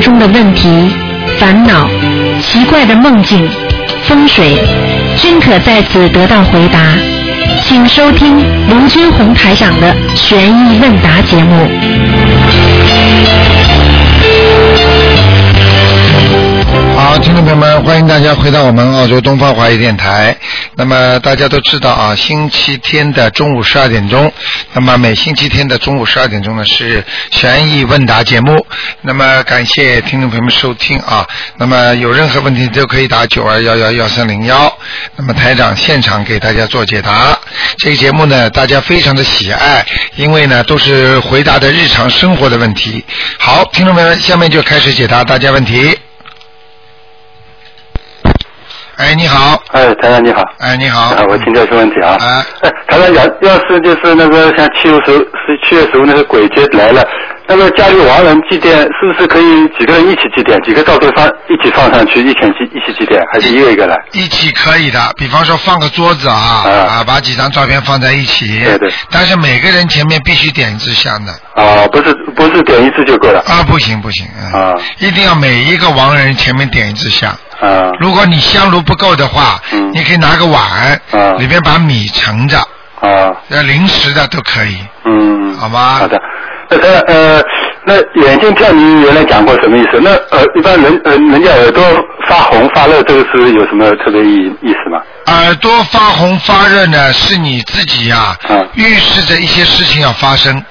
中的问题、烦恼、奇怪的梦境、风水，均可在此得到回答。请收听卢军红台长的《悬疑问答》节目。好，听众朋友们，欢迎大家回到我们澳洲东方华语电台。那么大家都知道啊，星期天的中午十二点钟，那么每星期天的中午十二点钟呢是悬疑问答节目。那么感谢听众朋友们收听啊。那么有任何问题都可以打九二幺幺幺三零幺。那么台长现场给大家做解答。这个节目呢，大家非常的喜爱，因为呢都是回答的日常生活的问题。好，听众朋友们，下面就开始解答大家问题。哎，你好。哎，台长你好。哎，你好。啊，我请教一个问题啊。啊。哎，台长，要要是就是那个像七月十是七月十五那个鬼节来了，那么家里亡人祭奠是不是可以几个人一起祭奠，几个照片放一起放上去，一起祭一起祭奠，还是一个一个来？一起可以的，比方说放个桌子啊，啊，把几张照片放在一起。对对。但是每个人前面必须点一支香的。啊，不是不是点一支就够了。啊，不行不行。啊。一定要每一个亡人前面点一支香。啊。如果你香炉不够的话，嗯你可以拿个碗，啊里面把米盛着，啊。要零食的都可以，嗯。好吗？好的。那台长呃，那眼睛跳你原来讲过什么意思？那呃，一般人呃，人家耳朵发红发热，这个是有什么特别意意思吗？耳朵发红发热呢，是你自己呀、嗯预示着一些事情要发生，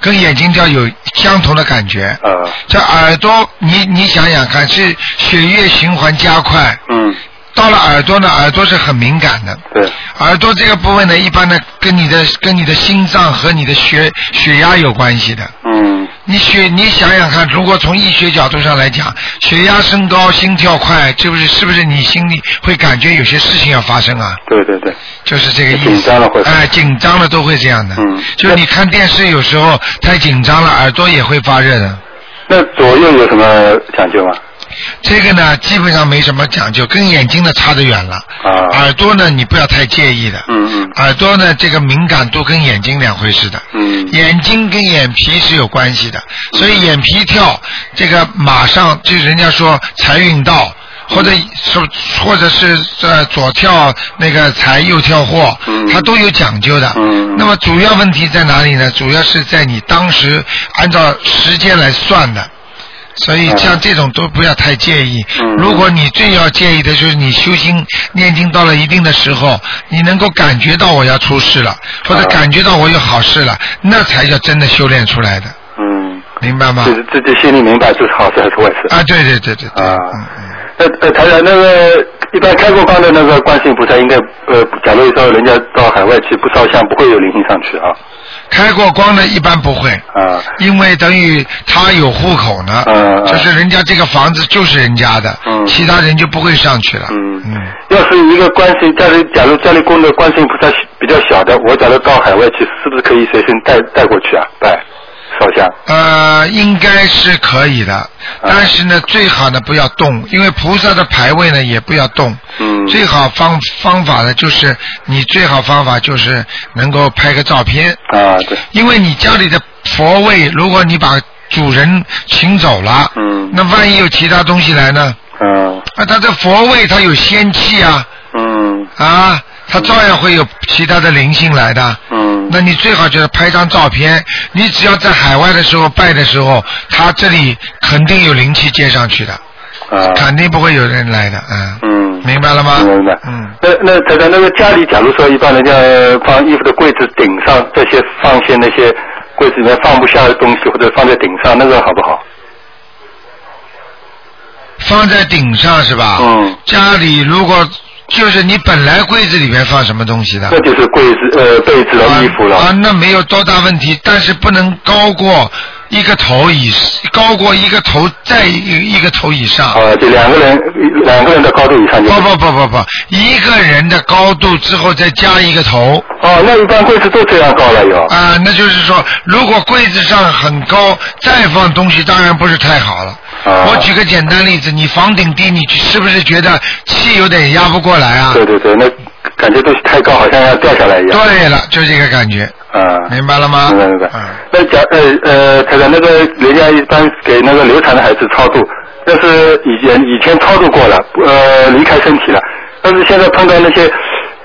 跟眼睛跳有相同的感觉。呃。这耳朵，你你想想看，是血液循环加快，嗯。到了耳朵呢，耳朵是很敏感的。对。耳朵这个部分呢，一般呢跟你的跟你的心脏和你的血血压有关系的。嗯。你血，你想想看，如果从医学角度上来讲，血压升高、心跳快，这不是是不是你心里会感觉有些事情要发生啊？对对对。就是这个意思。紧张了会哎，紧张了都会这样的。嗯就是你看电视有时候太紧张了，耳朵也会发热的。那左右有什么讲究吗？这个呢，基本上没什么讲究，跟眼睛的差得远了。啊。耳朵呢，你不要太介意的。嗯嗯耳朵呢，这个敏感度跟眼睛两回事的。嗯眼睛跟眼皮是有关系的，所以眼皮跳，这个马上就人家说财运到。或者说，或者是呃左跳那个财，右跳祸，嗯它都有讲究的。嗯那么主要问题在哪里呢？主要是在你当时按照时间来算的。所以像这种都不要太介意。嗯如果你最要介意的就是你修心念经到了一定的时候，你能够感觉到我要出事了，或者啊感觉到我有好事了，那才叫真的修炼出来的，嗯，明白吗？就是自己心里明白这是好事还是坏事。啊，对对对对对。啊嗯嗯。呃呃，台长，那个一般开过光的那个观世音菩萨，应该呃，假如说人家到海外去不烧香，不会有灵性上去啊。开过光的一般不会，啊。因为等于他有户口呢，啊就是人家这个房子就是人家的，嗯。其他人就不会上去了。嗯。嗯，要是一个观世音家里，假如家里供的观世音菩萨比较小的，我假如到海外去，是不是可以随身带带过去啊？拜烧香。呃，应该是可以的，但是呢，最好呢不要动，因为菩萨的牌位呢也不要动。嗯最好方方法呢就是你最好方法就是能够拍个照片，啊，对。因为你家里的佛位，如果你把主人请走了，嗯那万一有其他东西来呢？嗯啊，他的佛位他有仙气啊，嗯啊，他照样会有其他的灵性来的。嗯那你最好就是拍张照片，你只要在海外的时候拜的时候，他这里肯定有灵气接上去的，啊肯定不会有人来的，嗯，嗯。明白了吗？明白。嗯，那那他在，那个家里，假如说一般人家放衣服的柜子顶上这些放些那些柜子里面放不下的东西，或者放在顶上，那个好不好？放在顶上是吧？嗯。家里如果就是你本来柜子里面放什么东西的？那就是柜子、呃被子了、衣服了。啊，那没有多大问题，但是不能高过一个头以高过一个头再一个一个头以上。啊，就两个人两个人的高度以上就。不不不不不，一个人的高度之后再加一个头。哦，那一般柜子都这样高了有。啊，那就是说，如果柜子上很高，再放东西当然不是太好了。啊我举个简单例子，你房顶低，你是不是觉得气有点压不过来啊？对对对，那感觉东西太高，好像要掉下来一样。对了，就这个感觉，啊。明白了吗？明白明白嗯。那假呃呃，他的，那个人家一般给那个流产的孩子超度，那是以前以前超度过了，呃，离开身体了，但是现在碰到那些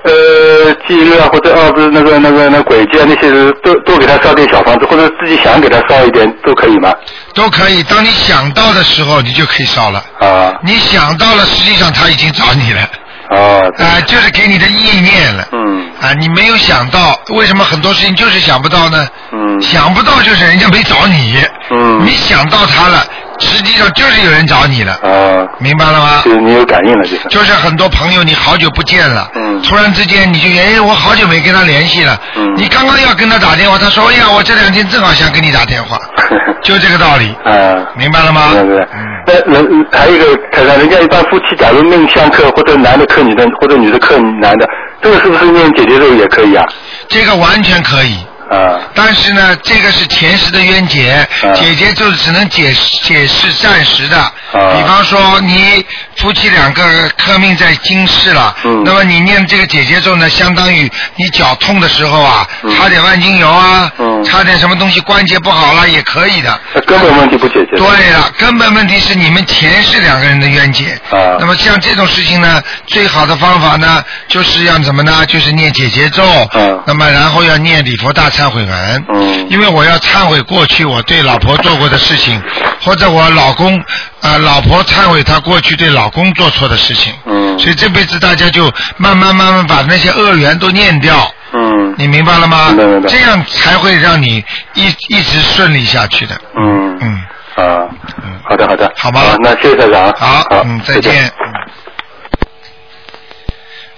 呃忌日啊，或者啊不是那个那个那鬼节啊那些，都都给他烧点小房子，或者自己想给他烧一点都可以吗？都可以。当你想到的时候，你就可以烧了。啊你想到了，实际上他已经找你了，啊啊、就是给你的意念了。嗯啊，你没有想到，为什么很多事情就是想不到呢？嗯想不到就是人家没找你，嗯你想到他了，实际上就是有人找你了，啊，明白了吗？就是你有感应了，就是。就是很多朋友你好久不见了，嗯突然之间你就哎，我好久没跟他联系了，嗯你刚刚要跟他打电话，他说哎呀，我这两天正好想跟你打电话，就这个道理，啊。明白了吗？对对对嗯，那人还有一个，台上人家一般夫妻假如命相克，或者男的克女的，或者女的克男的，这个是不是念姐姐咒也可以啊？这个完全可以。啊但是呢，这个是前世的冤结，嗯姐姐就只能解释解释暂时的。啊比方说，你夫妻两个克命在今世了，嗯那么你念这个姐姐咒呢，相当于你脚痛的时候啊，嗯擦点万金油啊，嗯擦点什么东西关节不好了也可以的。那根本问题不解决。对了，根本问题是你们前世两个人的冤结。啊那么像这种事情呢，最好的方法呢，就是要怎么呢？就是念姐姐咒。嗯那么然后要念礼佛大忏悔文。嗯因为我要忏悔过去我对老婆做过的事情，或者我老公啊、呃老婆忏悔她过去对老公做错的事情。嗯所以这辈子大家就慢慢慢慢把那些恶缘都念掉。嗯你明白了吗？这样才会让你一一直顺利下去的。嗯嗯。啊嗯，好的好的，好吧那谢谢台长啊。好，嗯，再见。嗯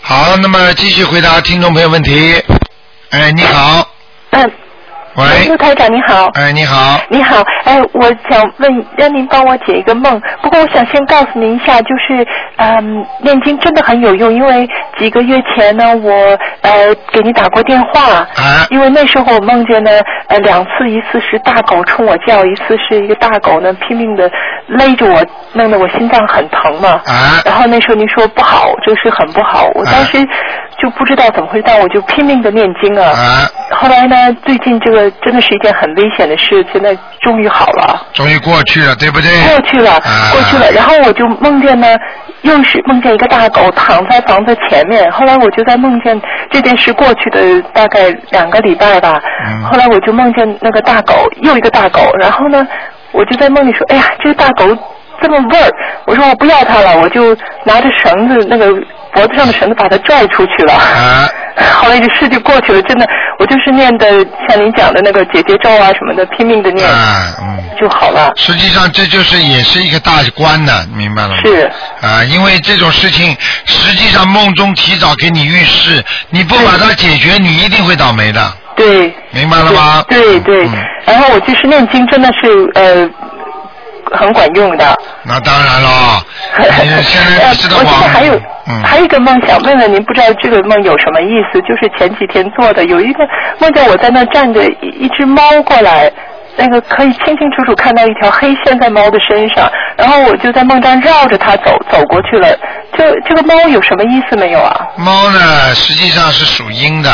好，那么继续回答听众朋友问题。哎，你好，嗯，喂。陆，台长你好。哎，你好，你好，哎，我想问，让您帮我解一个梦。不过我想先告诉您一下，就是，嗯，念经真的很有用，因为几个月前呢，我呃给您打过电话，啊。因为那时候我梦见呢，呃两次，一次是大狗冲我叫，一次是一个大狗呢拼命的勒着我，弄得我心脏很疼嘛。啊。然后那时候您说不好，就是很不好，我当时就不知道怎么回事，但我就拼命的念经啊。啊，后来呢，最近这个真的是一件很危险的事，现在终于好了，终于过去了，对不对？过去了，啊过去了。然后我就梦见呢，又是梦见一个大狗躺在房子前面。后来我就在梦见这件事过去的大概两个礼拜吧。嗯后来我就梦见那个大狗，又一个大狗。然后呢，我就在梦里说：“哎呀，这个大狗这么味儿。”我说我不要它了，我就拿着绳子，那个脖子上的绳子把它拽出去了。啊，后来这事就过去了，真的，我就是念的像您讲的那个姐姐咒啊什么的，拼命的念、啊，嗯。就好了。实际上，这就是也是一个大关呢，明白了吗？是啊，因为这种事情，实际上梦中提早给你预示，你不把它解决，你一定会倒霉的，对。明白了吗？对对、嗯然后我就是念经，真的是呃很管用的。那当然了，你现在呃你知道我现在还有、嗯，还有一个梦想问问您，不知道这个梦有什么意思？就是前几天做的，有一个梦见我在那站着，一一只猫过来。那个可以清清楚楚看到一条黑线在猫的身上，然后我就在梦中绕着它走走过去了。这这个猫有什么意思没有啊？猫呢，实际上是属阴的，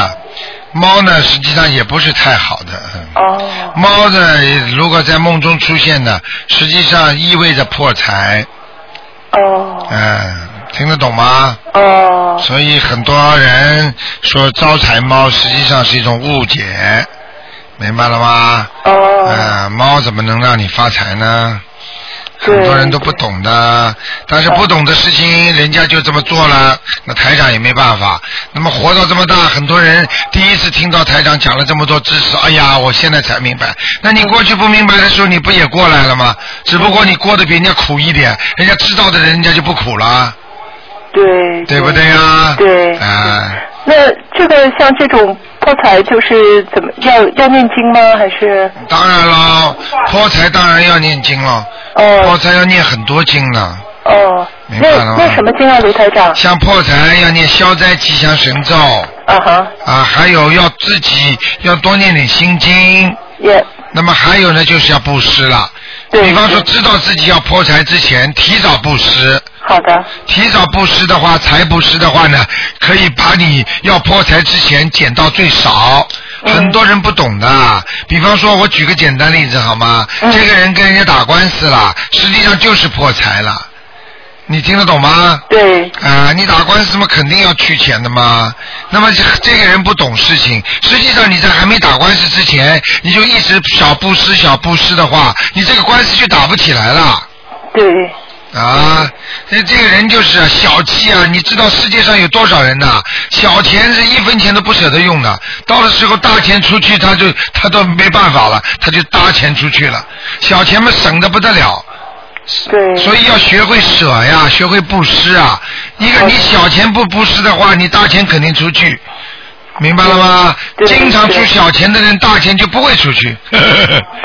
猫呢，实际上也不是太好的。嗯哦猫呢，如果在梦中出现呢，实际上意味着破财，哦嗯，听得懂吗？哦所以很多人说招财猫实际上是一种误解，明白了吗？哦嗯，猫怎么能让你发财呢？对很多人都不懂的，但是不懂的事情，人家就这么做了，那台长也没办法。那么活到这么大，很多人第一次听到台长讲了这么多知识，哎呀，我现在才明白。那你过去不明白的时候，你不也过来了吗？只不过你过得比人家苦一点，人家知道的人，人家就不苦了，对对不对呀？对啊。那这个像这种破财就是怎么要要念经吗？还是当然了，破财当然要念经了，哦破哦财要念很多经呢。哦？那明白了吗那什么经啊，卢台长？像破财要念消灾吉祥神咒啊哈，啊，还有要自己要多念点心经。也那么还有呢，就是要布施了。对比方说，知道自己要破财之前，提早布施，好的，提早布施的话，财布施的话呢，可以把你要破财之前减到最少。嗯很多人不懂的，比方说，我举个简单例子好吗？嗯这个人跟人家打官司了，实际上就是破财了。你听得懂吗？对，啊、你打官司嘛，肯定要去钱的嘛。那么这这个人不懂事情，实际上你在还没打官司之前，你就一直小布施小布施的话，你这个官司就打不起来了。对，啊，这这个人就是啊小气啊！你知道世界上有多少人呐、小钱是一分钱都不舍得用的，到了时候大钱出去，他就他都没办法了，他就搭钱出去了。小钱嘛省的不得了，对，所以要学会舍呀，学会布施啊。一个你小钱不布施的话，你大钱肯定出去，明白了吗？经常出小钱的人，大钱就不会出去。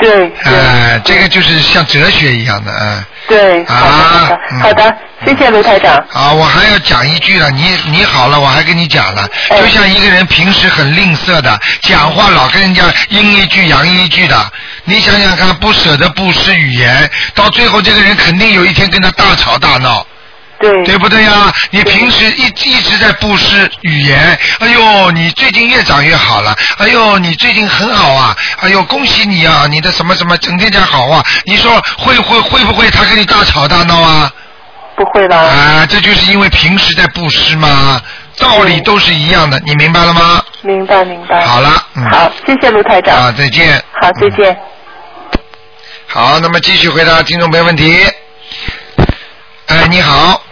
对，哎，这个就是像哲学一样的，啊。对，啊，好的，谢谢卢台长。啊，我还要讲一句了，你你好了，我还跟你讲了，哎就像一个人平时很吝啬的，讲话老跟人家阴一句阳一句的，你想想看，不舍得不失语言，到最后这个人肯定有一天跟他大吵大闹，对，对不对呀？你平时一一直在布施语言，哎呦，你最近越长越好了，哎呦，你最近很好啊，哎呦，恭喜你啊，你的什么什么整天讲好话，你说会会会不会他跟你大吵大闹啊？不会了。啊，这就是因为平时在布施嘛，道理都是一样的，你明白了吗？明白，明白。好了，嗯，好，谢谢卢台长。啊，再见。好，再见。嗯好，那么继续回答听众朋友问题。哎，你好，嗯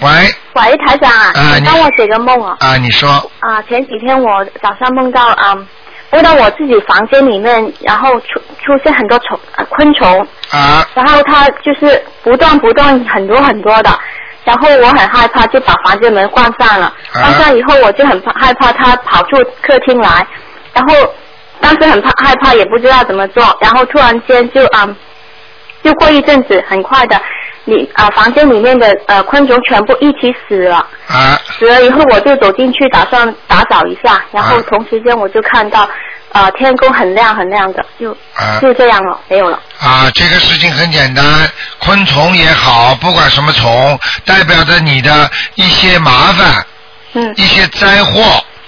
喂，喂，台长啊，啊你你帮我解个梦啊！啊，你说，啊，前几天我早上梦到啊、梦到我自己房间里面，然后出出现很多虫、呃、昆虫，啊。然后它就是不断不断很多很多的，然后我很害怕，就把房间门关上了。啊。关上以后，我就很怕害怕它跑出客厅来，然后当时很怕害怕，也不知道怎么做，然后突然间就啊、就过一阵子，很快的，你啊、房间里面的呃昆虫全部一起死了。啊死了以后，我就走进去，打算打扫一下，然后啊同时间我就看到，呃，天空很亮很亮的，就、啊就这样了，没有了。啊，这个事情很简单，昆虫也好，不管什么虫，代表着你的一些麻烦，嗯一些灾祸。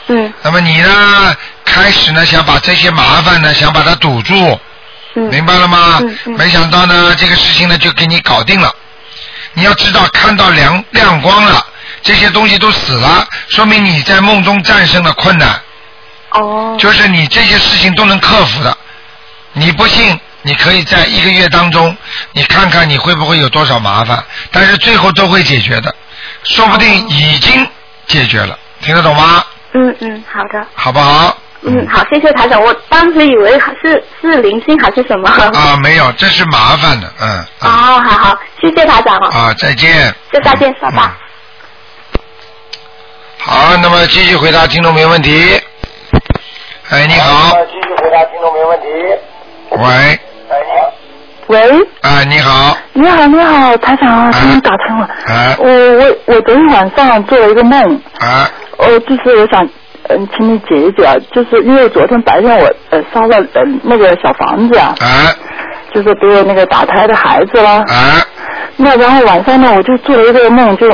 嗯那么你呢，开始呢想把这些麻烦呢，想把它堵住，嗯明白了吗？嗯嗯没想到呢，这个事情呢就给你搞定了。你要知道，看到亮亮光了，这些东西都死了，说明你在梦中战胜了困难，哦就是你这些事情都能克服的。你不信，你可以在一个月当中，你看看你会不会有多少麻烦，但是最后都会解决的，说不定已经解决了，听得懂吗？嗯嗯，好的。好不好？嗯，好，谢谢台长。我当时以为是是灵性还是什么。啊，没有，这是麻烦的，嗯。哦，嗯好好，谢谢台长哦。啊，再见。就再见，拜拜。嗯好，那么继续回答听众朋友问题。哎，你好。继续回答听众朋友问题。喂，喂，啊，你好，你好，你好，台长啊，终于打通了。啊我我我昨天晚上做了一个梦，啊哦，就是我想，嗯，请你解一解啊，就是因为昨天白天我呃烧了呃那个小房子啊，啊就是给我那个打胎的孩子啦，啊那然后晚上呢，我就做了一个梦，就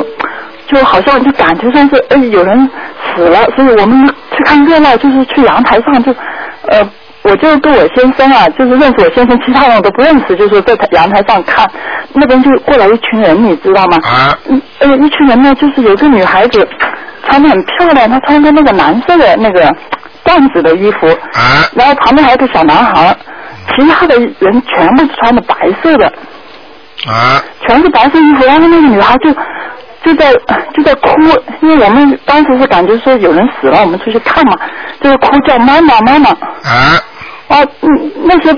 就好像就感觉上是哎有人死了，所以我们去看热闹，就是去阳台上就呃。我就跟我先生啊，就是认识我先生，其他人我都不认识，就是在台阳台上看，那边就过来一群人，你知道吗？啊嗯，呃，一群人呢，就是有一个女孩子，穿的很漂亮，她穿个那个蓝色的那个缎子的衣服，啊。然后旁边还有个小男孩，其他的人全部穿的白色的，啊。全是白色衣服，然后那个女孩就就在就在哭，因为我们当时是感觉说有人死了，我们出去看嘛，就是哭叫妈妈妈妈。啊。哦，嗯，那些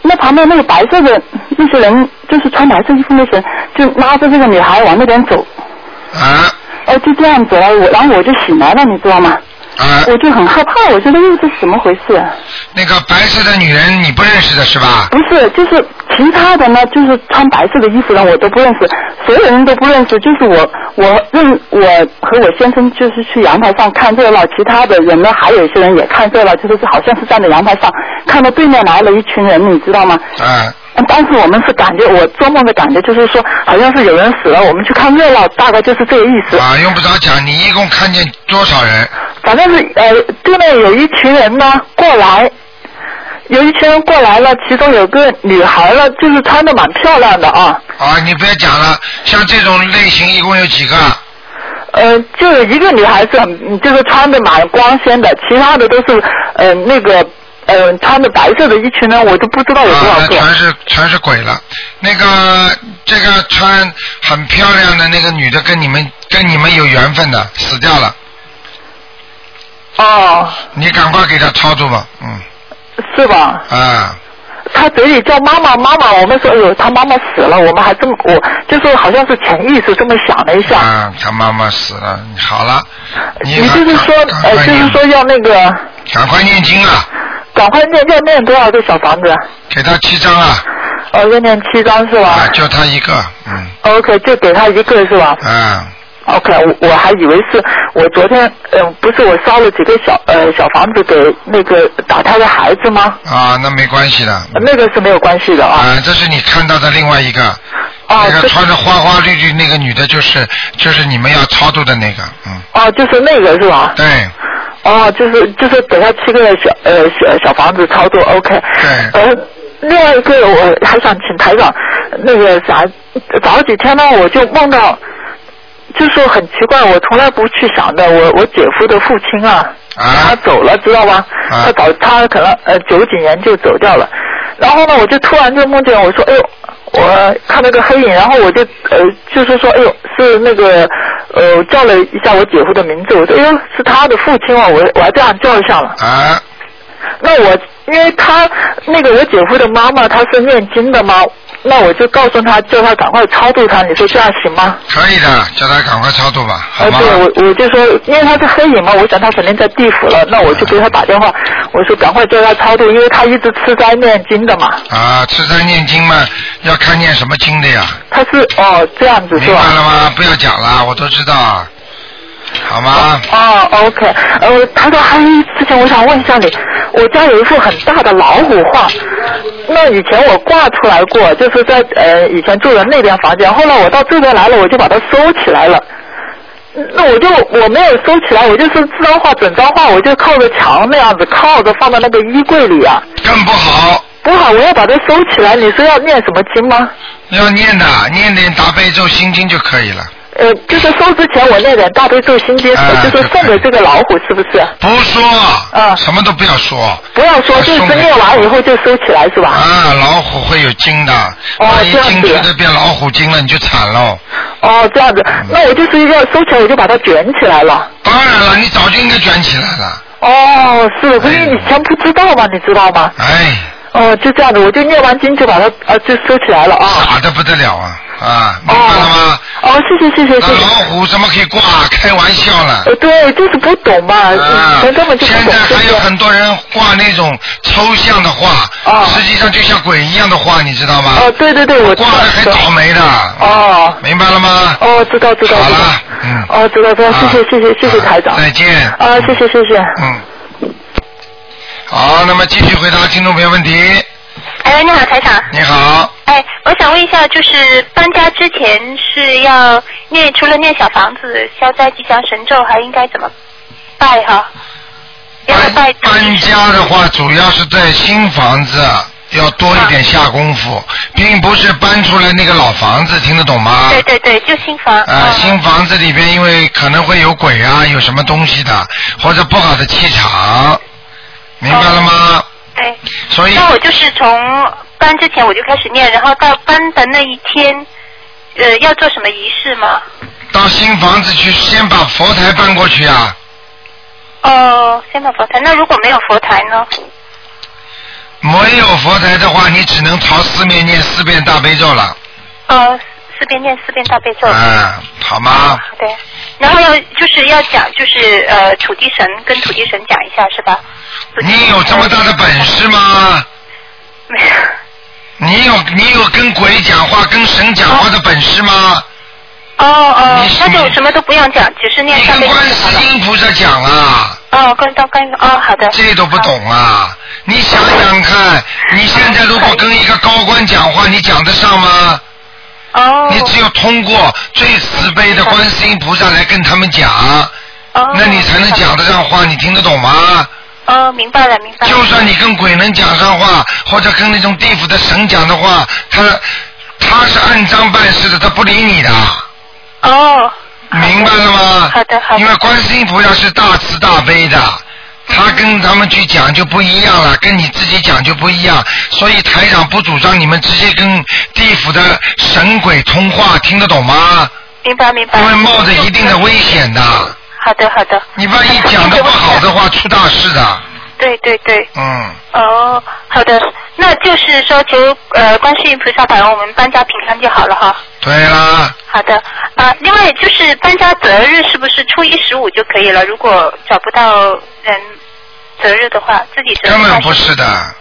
那旁边那个白色的那些人，就是穿白色衣服那些人，就拉着这个女孩往那边走，啊哦，就这样子了，我然后我就醒来了，你知道吗？啊！我就很害怕，我觉得又是怎么回事？那个白色的女人你不认识的是吧？不是，就是其他的呢，就是穿白色的衣服的我都不认识，所有人都不认识，就是我，我认我和我先生就是去阳台上看热闹，其他的人呢，还有一些人也看热闹，就是好像是站在阳台上，看到对面来了一群人，你知道吗？啊当时我们是感觉，我做梦的感觉就是说，好像是有人死了，我们去看热闹，大概就是这个意思。啊，用不着讲，你一共看见多少人？反正是呃，对面有一群人呢过来，有一群人过来了，其中有个女孩呢，就是穿的蛮漂亮的啊，啊，你不要讲了，像这种类型一共有几个？呃，就有一个女孩子很，就是穿的蛮光鲜的，其他的都是呃那个呃穿的白色的一群人，我都不知道有多啊，少个。那全是全是鬼了。那个这个穿很漂亮的那个女的，跟你们跟你们有缘分的，死掉了。哦，你赶快给她超度吧，嗯是吧？啊，他嘴里叫妈妈妈妈，我们说哎呦，他妈妈死了，我们还这么我就是好像是潜意识这么想了一下。啊，他妈妈死了，好了，你你就是说呃，就是说要那个赶快念经啊，赶快念要念多少个小房子？给他七张啊，哦，要念七张是吧啊，就他一个，嗯？OK，就给他一个是吧嗯，？OK，我我还以为是我昨天嗯、不是我烧了几个小呃小房子给那个打胎的孩子吗？啊，那没关系的，那个是没有关系的啊。啊，这是你看到的另外一个，啊，那个穿着花花绿绿那个女的，就是就是你们要超度的那个，嗯，哦，就是那个是吧？对，哦，就是就是给他七个小呃小小房子操作，OK。对呃，另外一个我还想请台长，那个啥，早几天呢我就梦到，就说很奇怪，我从来不去想的，我我姐夫的父亲啊，他啊走了，知道吧？啊他早他可能呃九几年就走掉了，然后呢，我就突然就梦见我说，哎呦。我看到个黑影，然后我就呃，就是说，哎呦，是那个呃，叫了一下我姐夫的名字，我说，哎呦，是他的父亲哦，我我还这样叫一下了。啊，那我因为他那个我姐夫的妈妈她是念经的嘛，那我就告诉他叫他赶快超度他，你说这样行吗？可以的，叫他赶快超度吧，好呃，吗？对，我我就说，因为他是黑影嘛，我想他肯定在地府了，那我就给他打电话，我说赶快叫他超度，因为他一直吃斋念经的嘛，啊，吃斋念经嘛，要看念什么经的呀，他是哦这样子是明白了？吗？不要讲了，我都知道，好吗？哦，OK，呃，他说还有一事情，我想问一下你，我家有一幅很大的老虎画，那以前我挂出来过，就是在呃以前住的那边房间，后来我到这边来了，我就把它收起来了。那我就我没有收起来，我就是这张画整张画，我就靠着墙那样子靠着放到那个衣柜里啊。更不好，不好，我要把它收起来。你说要念什么经吗？要念的，念点大悲咒心经就可以了。呃，就是收之前我念点大悲咒心经，哎就是送给这个老虎，是不是？不说，啊什么都不要说。不要说，就是念完以后就收起来，是吧？啊，老虎会有精的，哦万一这样子进去的变老虎精了，你就惨喽。哦，这样子，嗯那我就是一个收起来，我就把它卷起来了。当然了，你早就应该卷起来了。哦，是，可是你以前不知道嘛，你知道吗？哎，哦，就这样子，我就念完经就把它呃就收起来了啊。傻的不得了啊啊，明白了吗？哦，谢谢谢谢谢谢。老虎怎么可以挂？开玩笑了。呃，对，就是不懂嘛，以啊前根本就不懂现在还有。很多人画那种抽象的画，哦实际上就像鬼一样的画，你知道吗？哦，对对对，我知道挂的很倒霉的。哦。明白了吗？哦，知道知道知道。好了，嗯。哦，知道知道，谢谢啊谢谢谢谢啊台长。再见。啊，谢谢谢谢。嗯。好，那么继续回答听众朋友问题。哎，你好，台长。你好，哎，我想问一下，就是搬家之前是要念除了念小房子、消灾吉祥神咒，还应该怎么拜哈？要搬拜搬家的话，主要是在新房子要多一点下功夫，并不是搬出来那个老房子，听得懂吗？对对对，就新房。啊、嗯新房子里边因为可能会有鬼啊，有什么东西的，或者不好的气场，明白了吗？哎，所以那我就是从搬之前我就开始念，然后到搬的那一天，呃，要做什么仪式吗？到新房子去，先把佛台搬过去啊。哦，先把佛台。那如果没有佛台呢？没有佛台的话，你只能朝四面念四遍大悲咒了，呃，四遍念四遍大悲咒。嗯，好吗？对，然后要就是要讲，就是呃土地神跟土地神讲一下，是吧？你有这么大的本事吗？没有。你有你有跟鬼讲话、跟神讲话的本事吗？哦哦你，那就什么都不用讲，只是念你大悲咒跟观世。音菩萨讲啊，哦，关到关哦，好的。这都不懂啊！你想想看，你现在如果跟一个高官讲话，你讲得上吗？哦。你只有通过最慈悲的观世音菩萨来跟他们讲，哦。那你才能讲得上话，你听得懂吗？哦，明白了，明白了。就算你跟鬼能讲上话，或者跟那种地府的神讲的话，他他是按章办事的，他不理你的。哦。明白了吗？好的，好的。因为观世音菩萨是大慈大悲的，他跟他们去讲就不一样了，跟你自己讲就不一样。所以台长不主张你们直接跟地府的神鬼通话，听得懂吗？明白，明白。因为冒着一定的危险的。好的，好的。你万一讲的不好的话，出大事的。对对对。嗯。哦，好的，那就是说求呃观世音菩萨保佑我们搬家平安就好了哈。对啦。好的，啊，另外就是搬家择日是不是初一十五就可以了？如果找不到人择日的话，自己择日。根本不是的，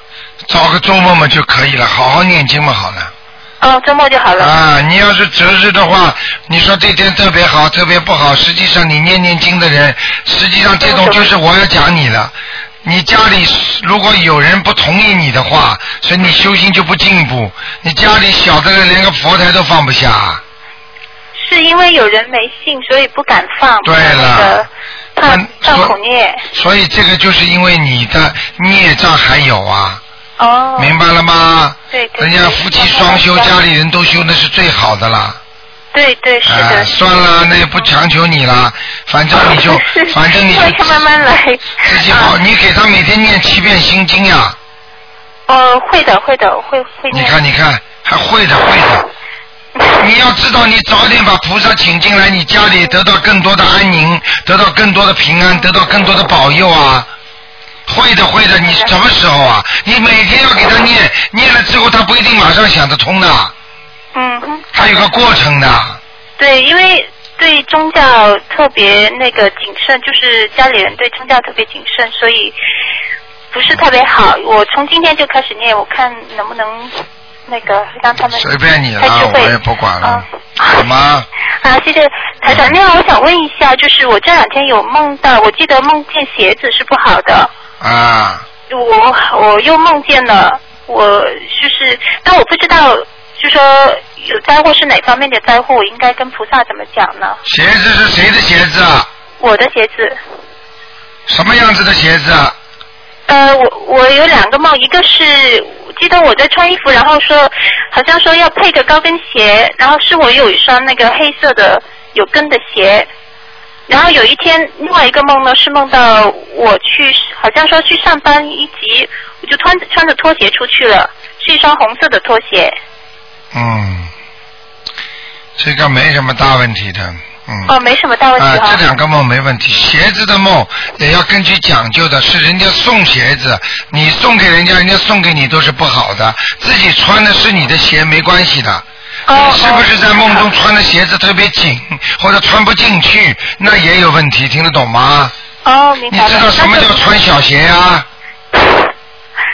找个周末嘛就可以了，好好念经嘛好了。哦，周末就好了。啊，你要是择日的话，你说这天特别好，特别不好，实际上你念念经的人，实际上这种就是我要讲你了。你家里如果有人不同意你的话，所以你修行就不进步。你家里小的人连个佛台都放不下。是因为有人没信，所以不敢放。对了。怕造口孽。所以这个就是因为你的孽障还有啊。哦。明白了吗？对对。人家夫妻双修，家里人都修，那是最好的啦。对对是的。哎，算了，那也不强求你了，反正你就，反正你就慢慢来。自己好，你给他每天念七遍心经呀。哦，会的，会的，会会你看，你看，还会的，会的。你要知道，你早点把菩萨请进来，你家里得到更多的安宁，得到更多的平安，得到更多的保佑啊！会的，会的。你什么时候啊？你每天要给他念，念了之后他不一定马上想得通的。嗯哼。还有个过程的。对，因为对宗教特别那个谨慎，就是家里人对宗教特别谨慎，所以不是特别好。我从今天就开始念，我看能不能。那个让他们随便你了，我也不管了，好吗？啊，谢谢台长。另外，我想问一下，就是我这两天有梦到，我记得梦见鞋子是不好的。啊。我我又梦见了，我就是，但我不知道，就说有灾祸是哪方面的灾祸，我应该跟菩萨怎么讲呢？鞋子是谁的鞋子啊？我的鞋子。什么样子的鞋子啊？呃，我我有两个梦，一个是记得我在穿衣服，然后说好像说要配个高跟鞋，然后是我有一双那个黑色的有跟的鞋，然后有一天另外一个梦呢是梦到我去好像说去上班一急，我就穿着穿着拖鞋出去了，是一双红色的拖鞋。嗯，这个没什么大问题的。嗯哦，没什么大问题啊。这两个梦没问题，鞋子的梦也要根据讲究的，是人家送鞋子，你送给人家，人家送给你都是不好的，自己穿的是你的鞋没关系的。哦。是不是在梦中穿的鞋子特别紧，或者穿不进去，那也有问题，听得懂吗？哦，明白你知道什么叫穿小鞋啊？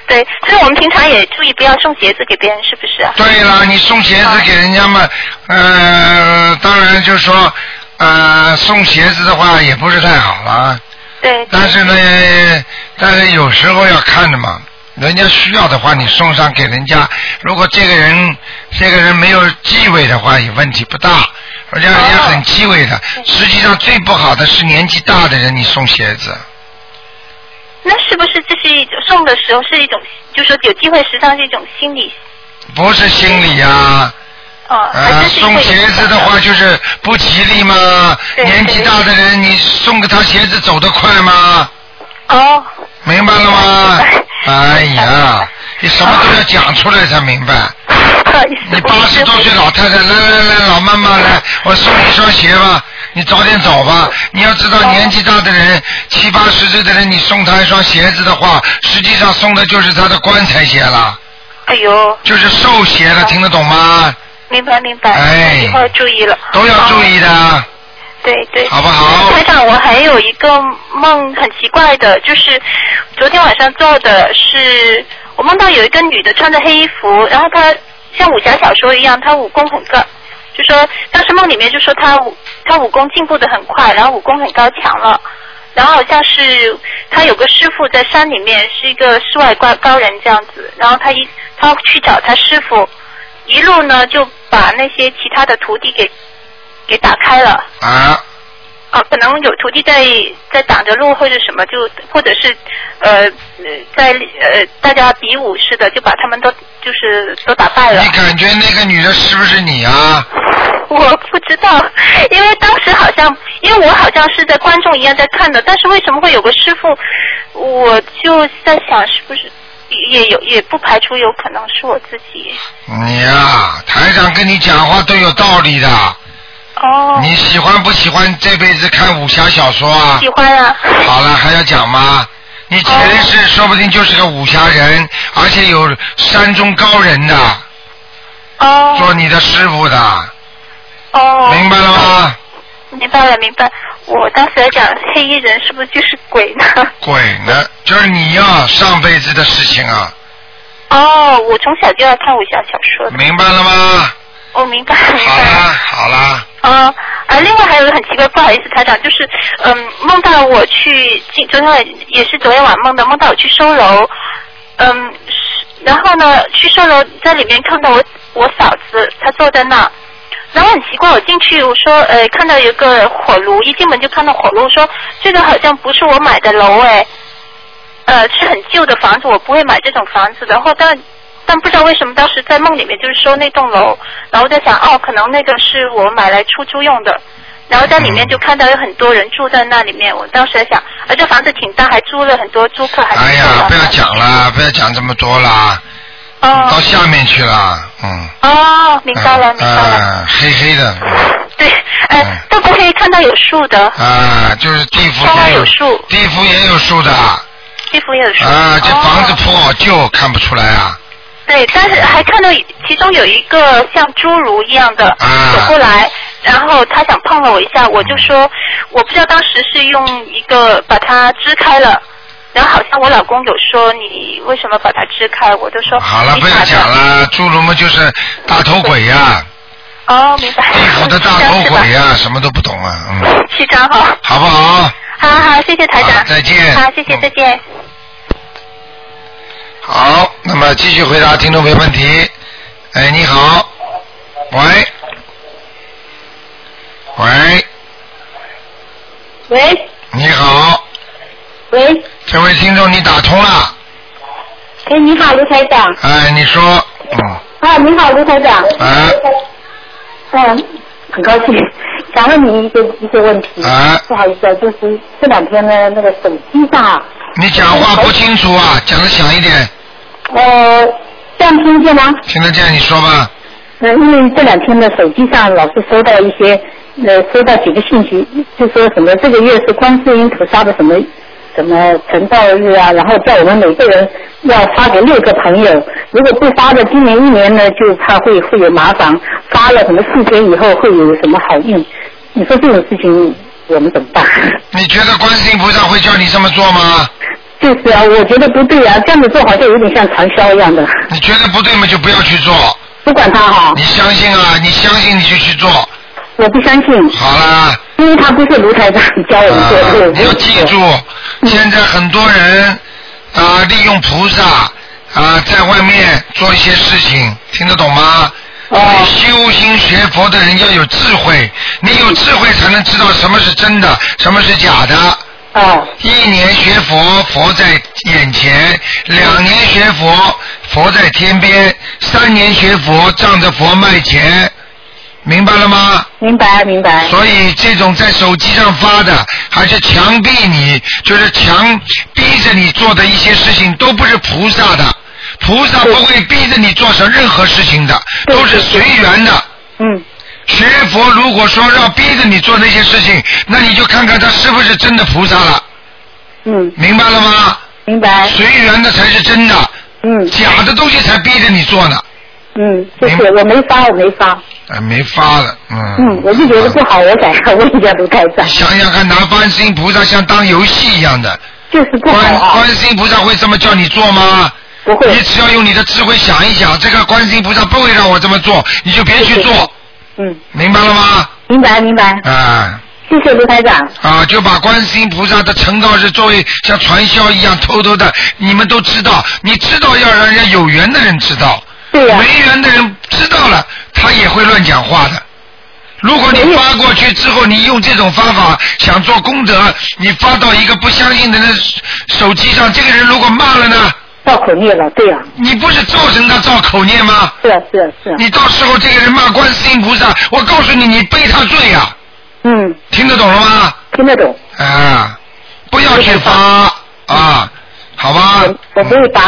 对，所以我们平常也注意不要送鞋子给别人，是不是啊？对了，你送鞋子给人家嘛，呃，当然就是说。呃，送鞋子的话也不是太好了。对。但是呢，但是有时候要看的嘛，人家需要的话，你送上给人家。如果这个人这个人没有忌讳的话，也问题不大。人家人家很忌讳的。实际上最不好的是年纪大的人，你送鞋子。那是不是这是一种送的时候是一种，就是说有机会，实际上是一种心理。不是心理呀。啊，送鞋子的话就是不吉利吗？年纪大的人，你送给他鞋子走得快吗？哦。明白了吗？哎呀，你什么都要讲出来才明白。你八十多岁老太太，来来来，老妈妈来，我送你一双鞋吧，你早点走吧。你要知道，年纪大的人，七八十岁的人，你送他一双鞋子的话，实际上送的就是他的棺材鞋了。哎呦。就是寿鞋了，听得懂吗？明白明白，哎。以后注意了。都要注意的。对对。好不好？台长，我还有一个梦很奇怪的，就是昨天晚上做的是，我梦到有一个女的穿着黑衣服，然后她像武侠小说一样，她武功很高，就说当时梦里面就说他他武功进步的很快，然后武功很高强了。然后好像是他有个师傅在山里面，是一个世外高高人这样子，然后他一他去找他师傅，一路呢就把那些其他的徒弟给给打开了。啊，啊，可能有徒弟在在挡着路或者什么，就或者是呃呃在呃大家比武似的，就把他们都就是都打败了你。感觉那个女的是不是你啊？我不知道，因为当时好像，因为我好像是在观众一样在看的，但是为什么会有个师傅？我就在想，是不是也有也不排除有可能是我自己。你呀、台长跟你讲话都有道理的。哦。你喜欢不喜欢这辈子看武侠小说啊？喜欢啊。好了，还要讲吗？你前世说不定就是个武侠人，而且有山中高人的，哦。做你的师傅的，哦。明白了吗？明白了，明白。我当时在讲黑衣人是不是就是鬼呢？鬼呢？就是你呀、上辈子的事情啊，哦，我从小就要看武侠小说的。明白了吗？我、明白，明白。好啦，好啦，啊啊！另外还有一个很奇怪，不好意思，台长，就是嗯，梦到我去今昨天晚也是昨天晚梦的，梦到我去收楼，嗯，是然后呢去收楼，在里面看到我我嫂子，她坐在那，然后很奇怪，我进去我说呃看到有个火炉，一进门就看到火炉，我说这个好像不是我买的楼哎，呃是很旧的房子，我不会买这种房子的，然后但。但不知道为什么当时在梦里面就是说那栋楼，然后在想哦，可能那个是我买来出租用的，然后在里面就看到有很多人住在那里面，我当时在想，啊这房子挺大，还租了很多租客，还哎呀，不要讲了，不要讲这么多啦，哦。到下面去了，嗯，哦，明白了，明白了，啊，黑黑的，对，哎，都不可以看到有树的，啊，就是地府窗外也有树，地府也有树的，地府也有树，啊，这房子哦。破旧看不出来啊，对，但是还看到其中有一个像侏儒一样的啊走过来，然后他想碰了我一下，我就说我不知道当时是用一个把它支开了。然后好像我老公有说你为什么把它支开，我就说好了，不要讲了，侏儒嘛就是大头鬼呀、哦，明白。地府的大头鬼呀、什么都不懂啊，嗯，七张哈。好不好？好好，谢谢台长。好再见好，谢谢，再见。好，那么继续回答听众朋友问题。哎，你好，喂，喂，喂你好，喂，这位听众你打通了，哎，你好，卢台长。哎，你说，嗯，啊，你好，卢台长。啊。嗯，很高兴，想问你一个一些问题。啊。不好意思啊，就是这两天呢，那个手机上啊，你讲话不清楚啊，讲的响一点，呃，这样听见吗？听得见你说吧。呃，因为这两天的手机上老是收到一些，呃，收到几个信息，就说什么这个月是观世音菩萨的什么什么成道日啊，然后叫我们每个人要发给六个朋友，如果不发的，今年一年呢就怕会会有麻烦，发了什么四天以后会有什么好运？你说这种事情我们怎么办？你觉得观世音菩萨会叫你这么做吗？就是啊，我觉得不对啊，这样子做好像有点像传销一样的。你觉得不对嘛，就不要去做。不管他哈。你相信啊，你相信你就去做。我不相信。好啦。因为他不是卢台长教我们做啊。你要记住，现在很多人啊、利用菩萨啊、在外面做一些事情，听得懂吗？哦你修心学佛的人要有智慧，你有智慧才能知道什么是真的，什么是假的。哦。一年学佛，佛在眼前；两年学佛，佛在天边；三年学佛，仗着佛卖钱。明白了吗？明白明白。所以这种在手机上发的，还是强逼你，就是强逼着你做的一些事情，都不是菩萨的。菩萨不会逼着你做成任何事情的，都是随缘的。嗯。学佛如果说要逼着你做那些事情，那你就看看他是不是真的菩萨了。嗯。明白了吗？明白。随缘的才是真的。嗯。假的东西才逼着你做呢。嗯，就是我没发，我没发。哎，没发了，嗯。嗯，我就觉得不好，我想要问一下卢台长。想想看，拿观世音菩萨像当游戏一样的。就是不好观啊。观世音菩萨会这么叫你做吗？不会。你只要用你的智慧想一想，这个观世音菩萨不会让我这么做，你就别去做。嗯。明白了吗？明白明白。啊。谢谢卢台长。啊，就把观世音菩萨的成道是作为像传销一样偷偷的，你们都知道，你知道要让人家有缘的人知道，对呀、没缘的人知道了，他也会乱讲话的。如果你发过去之后，你用这种方法想做功德，你发到一个不相信的人手机上，这个人如果骂了呢？造口孽了，对呀、你不是造成他造口孽吗？是啊是啊是啊。你到时候这个人骂观世音菩萨，我告诉你，你背他罪呀、嗯，听得懂了吗？听得懂。啊，不要去发啊，好吧？我不会发。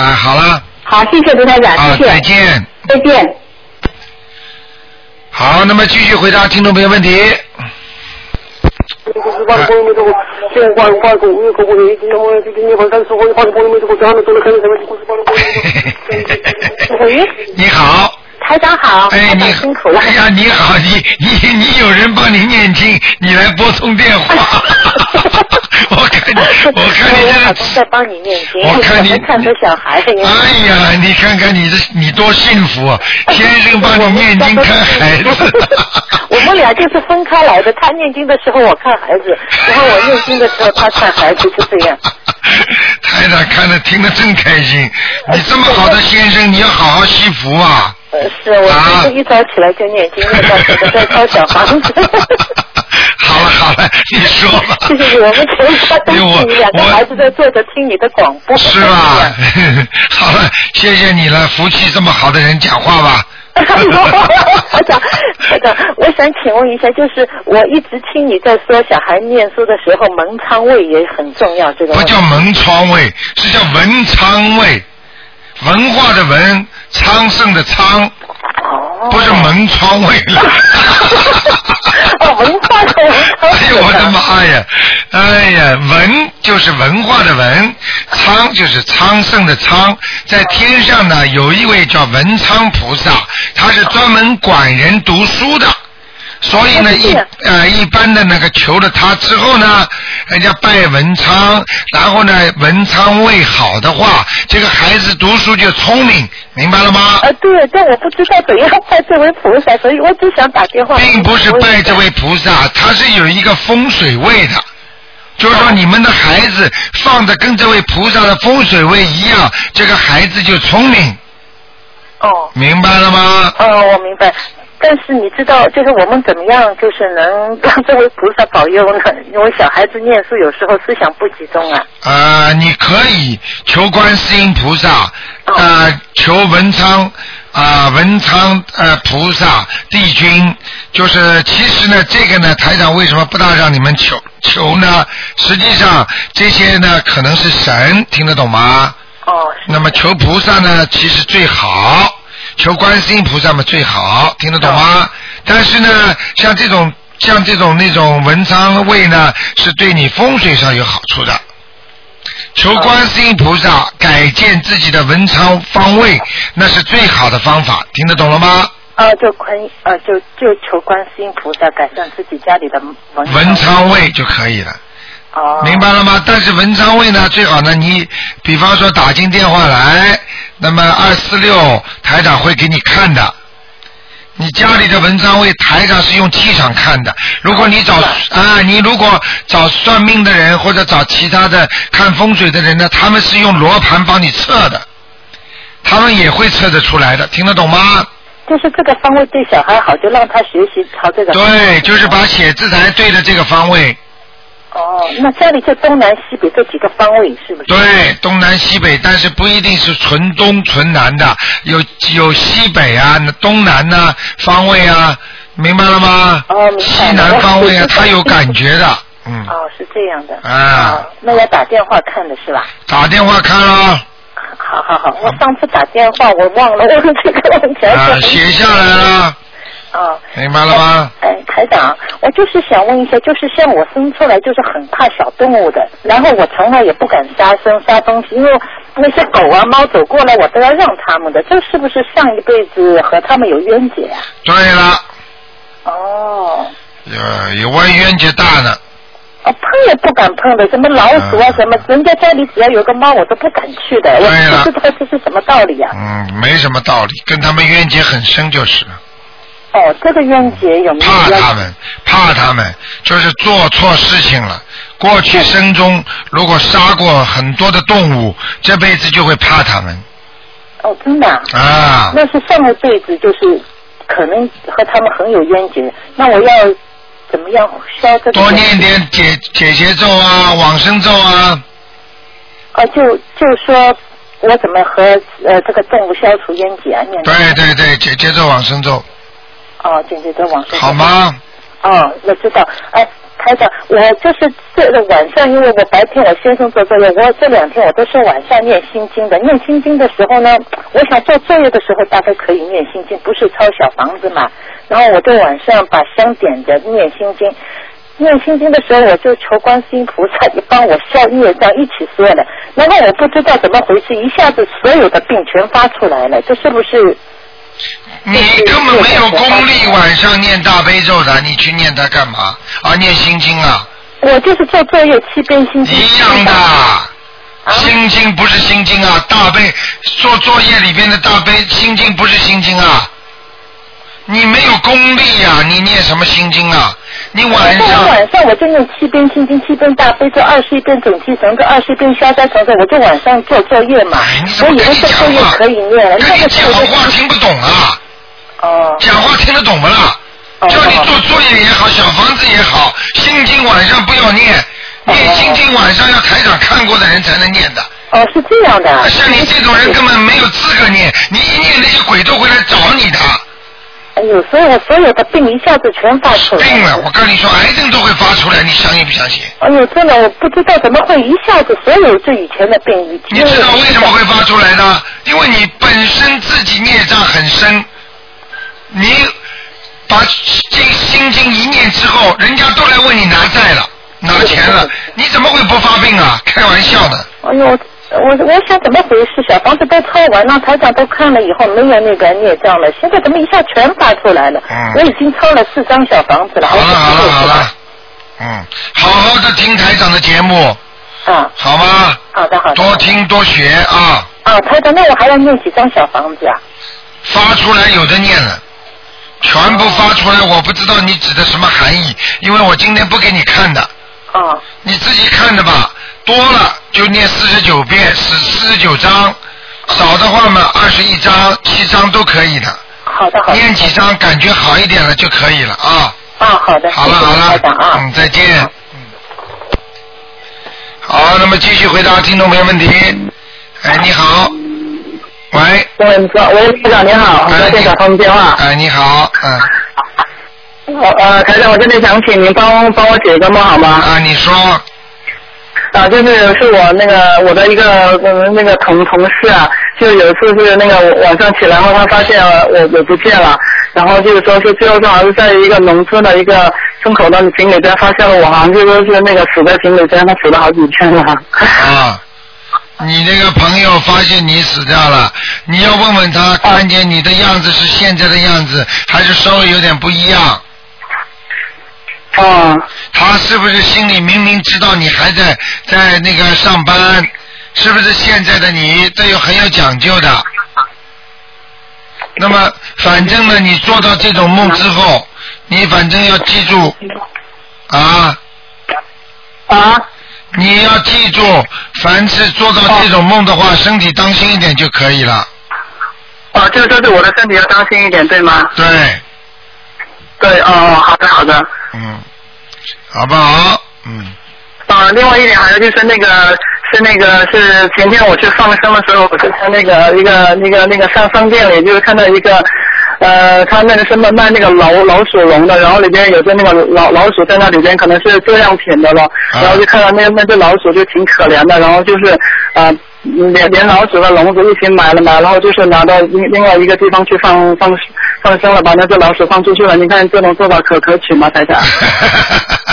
啊，好了，好，谢谢卢台长，啊，谢谢。再见。再见。好，那么继续回答听众朋友问题。喂，你好，台长好，哎，你辛苦了。哎呀，你好，你你你有人帮你念经，你来拨通电话。我看你，我看你我老这公在帮你念经，我看你看着小孩子。哎呀，你看看你这你多幸福啊！先生帮你念经看孩子。我们俩就是分开来的，他念经的时候我看孩子，然后我念经的时候他看孩子，就这样。太太看着听得真开心，你这么好的先生，你要好好惜福啊！呃，是我一早起来就念经，念到现在在抄小房子。好了好了，你说吧。谢谢你，我们全家都是你两个孩子在坐着听你的广播。是吧？好了，谢谢你了，福气这么好的人讲话吧。台长，台长，我想请问一下，就是我一直听你在说小孩念书的时候门窗位也很重要，这个不叫门窗位，是叫文昌位，文化的文，昌盛的昌，哦不是门窗位了。哦，文化的文哎呦我的妈呀！哎呀，文就是文化的文，昌就是昌盛的昌。在天上呢，有一位叫文昌菩萨，他是专门管人读书的。所以呢，一呃一般的那个求了他之后呢，人家拜文昌，然后呢文昌位好的话，这个孩子读书就聪明，明白了吗？呃，对，但我不知道怎样拜这位菩萨，所以我只想打电话。并不是拜这位菩萨，他是有一个风水位的。就是说，你们的孩子放的跟这位菩萨的风水位一样，这个孩子就聪明。哦。明白了吗？哦，我明白。但是你知道，就是我们怎么样，就是能让这位菩萨保佑呢？因为小孩子念书有时候思想不集中啊。啊、你可以求观世音菩萨，哦啊，求文昌啊、文昌呃菩萨帝君，就是其实呢，这个呢，台长为什么不大让你们求求呢？实际上这些呢，可能是神，听得懂吗？哦。那么求菩萨呢，其实最好，求观世音菩萨嘛最好，听得懂吗？但是呢，像这种像这种那种文昌位呢，是对你风水上有好处的。求观世音菩萨改建自己的文昌方位，那是最好的方法，听得懂了吗？啊，就观啊，就就求观世音菩萨改善自己家里的文文昌位就可以了。哦。明白了吗？但是文昌位呢，最好呢，你比方说打进电话来，那么二四六台长会给你看的。你家里的文昌位，台长是用气场看的。如果你找啊，你如果找算命的人或者找其他的看风水的人呢，他们是用罗盘帮你测的，他们也会测得出来的，听得懂吗？就是这个方位对小孩好，就让他学习朝这个。对，就是把写字台对着这个方位。哦，那家里就东南西北这几个方位是不是？对，东南西北，但是不一定是纯东纯南的，有有西北啊、东南呐、方位啊，明白了吗？哦，明白。西南方位啊，他有感觉的，嗯，哦，是这样的。啊，那要打电话看的是吧？打电话看了好好好，我上次打电话我忘了问这个问题。啊，写下来了，哦。明白了吗？哎，台长，我就是想问一下，就是像我生出来就是很怕小动物的，然后我从来也不敢杀生杀东西，因为那些狗啊猫走过来我都要让他们的，这是不是上一辈子和他们有冤结啊？对了，哦，有有外冤结大呢，哦，碰也不敢碰的，什么老鼠啊，什么，人家家里只要有个猫，我都不敢去的，我不知道这是什么道理啊。嗯，没什么道理，跟他们冤结很深就是了。哦，这个冤结有没有？怕他们，怕他们，就是做错事情了。过去生中如果杀过很多的动物，这辈子就会怕他们哦，真的啊。啊。那是上一辈子就是可能和他们很有冤结，那我要怎么样消这个？多念点解解结咒啊，往生咒啊。啊，就就说我怎么和呃这个动物消除冤结啊？念对对对，解结咒往生咒，哦，简直的往生。好？吗？哦，我知道。哎，台长，我就是这个晚上，因为我白天我先生做作业，我这两天我都是晚上念心经的。念心经的时候呢，我想做作业的时候大概可以念心经，不是抄小房子嘛。然后我就晚上把香点着念心经。念心经的时候，我就求观世音菩萨，你帮我消业障，一起说了。然后我不知道怎么回事，一下子所有的病全发出来了，这是不是？你根本没有功力，晚上念大悲咒的，你去念它干嘛？啊，念心经啊，我就是做作业七遍心经。一样的。心经不是心经啊，大悲做作业里边的大悲心经不是心经啊。你没有功力呀、你念什么心经啊？你晚到上晚上我就念七遍心经，七遍大悲咒，二十一遍准提神咒，二十一遍消灾神咒，我就晚上做作业嘛。我以为这作业可以念了，那个时讲话听不懂啊。哦。讲话听得懂不啦？哦叫你做作业也好，小房子也好，心经晚上不要念，念心经晚上要台长看过的人才能念的。哦，是这样的。像你这种人根本没有资格念，你一念那些鬼都会来找你的。哎呦，所以我所有的病一下子全发出来。病了，我跟你说，癌症都会发出来，你相信不相信？哎呦，真的，我不知道怎么会一下子所有这以前的病，你知道为什么会发出来呢？因为你本身自己孽障很深，你把这心经一念之后，人家都来问你拿债了，拿钱了，你怎么会不发病啊？开玩笑的。哎呦，我我想怎么回事？小房子都抄完了，台长都看了以后没有那个孽障了，现在怎么一下全发出来了？嗯我已经抄了四张小房子了，好了好了好了，嗯，好好的听台长的节目，啊，好吗？好的好的。多听多学啊，啊，台长，那我还要念几张小房子啊？发出来有的念了。全部发出来，我不知道你指的什么含义，因为我今天不给你看的。哦。你自己看的吧，多了就念四十九遍，四四十九章，少的话嘛，二十一章、七章都可以的。好的好的。念几章感觉好一点了就可以了啊。啊，好的。好了好了，嗯，再见。嗯。好，那么继续回答听众朋友问题。哎，你好。喂。喂，你说，喂，台长你好，我在电打通电话。哎，你好，嗯。我呃，台长，我这里想请您帮帮我解个梦好吗？啊，你说。啊，就是是我那个我的一个嗯那个同同事啊，就有一次是那个晚上起来后，他发现我我不见了，然后就是说是最后是好像是在一个农村的一个村口的井里边发现了我，好像就说是那个死在井里边，他死了好几天了。啊，你那个朋友发现你死掉了，你要问问他，看见你的样子是现在的样子，还是稍微有点不一样？哦。他是不是心里明明知道你还在在那个上班？是不是现在的你都有很有讲究的？那么，反正呢，你做到这种梦之后，你反正要记住啊啊！你要记住，凡是做到这种梦的话，身体当心一点就可以了。哦，就是说是我的身体要当心一点，对吗？对。对，哦，好的，好的。嗯，好不好？嗯。啊，另外一点还有就是那个是那个是前天我去放生的时候，我是在那个一个那个那个上商店里，就是看到一个呃，他那个是卖卖那个老老鼠笼的，然后里边有个那个老老鼠在那里边，可能是做样品的了，然后就看到那那只老鼠就挺可怜的，然后就是呃。连连老鼠和笼子一起买了买，然后就是拿到另另外一个地方去放放放生了，把那只老鼠放出去了。你看这种做法可可取吗，台长？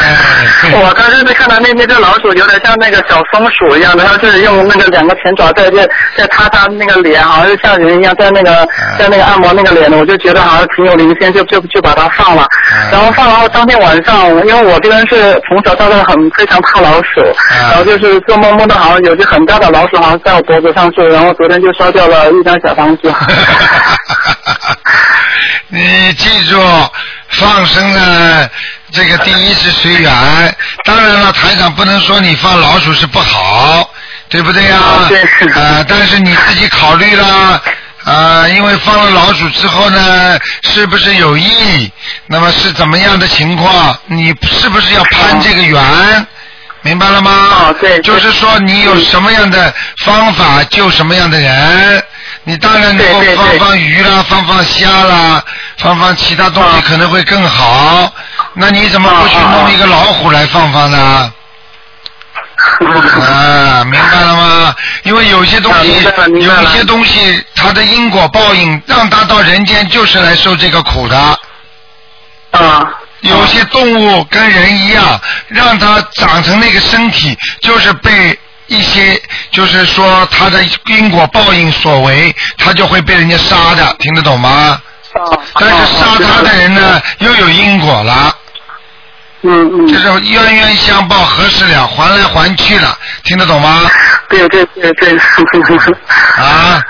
我刚才在看到那那只老鼠有点像那个小松鼠一样的，它是用那个两个前爪在在在擦它那个脸，好像是像人一样在那个在那个按摩那个脸的，我就觉得好像挺有灵性，就就就把它放了。然后放了后当天晚上，因为我这个人是从小到大很非常怕老鼠，然后就是做梦梦到好像有只很大的老鼠好像在我脖子上睡，然后昨天就烧掉了一张小房子。你记住，放生呢，这个第一是随缘，当然了，台长不能说你放老鼠是不好，对不对呀？呃，但是你自己考虑了。啊、因为放了老鼠之后呢，是不是有意？那么是怎么样的情况？你是不是要攀这个缘？明白了吗？哦对就是说你有什么样的方法救什么样的人，你当然能放放鱼啦，放放虾啦，放放其他东西可能会更好。那你怎么不去弄一个老虎来放放呢？啊，明白了吗？因为有些东西，有些东西，它的因果报应，让它到人间就是来受这个苦的。啊。有些动物跟人一样，让它长成那个身体，就是被一些，就是说他的因果报应所为，他就会被人家杀的，听得懂吗？哦但是杀他的人呢，又有因果了。嗯嗯。就是冤冤相报何时了，还来还去了，听得懂吗？对对对对。啊。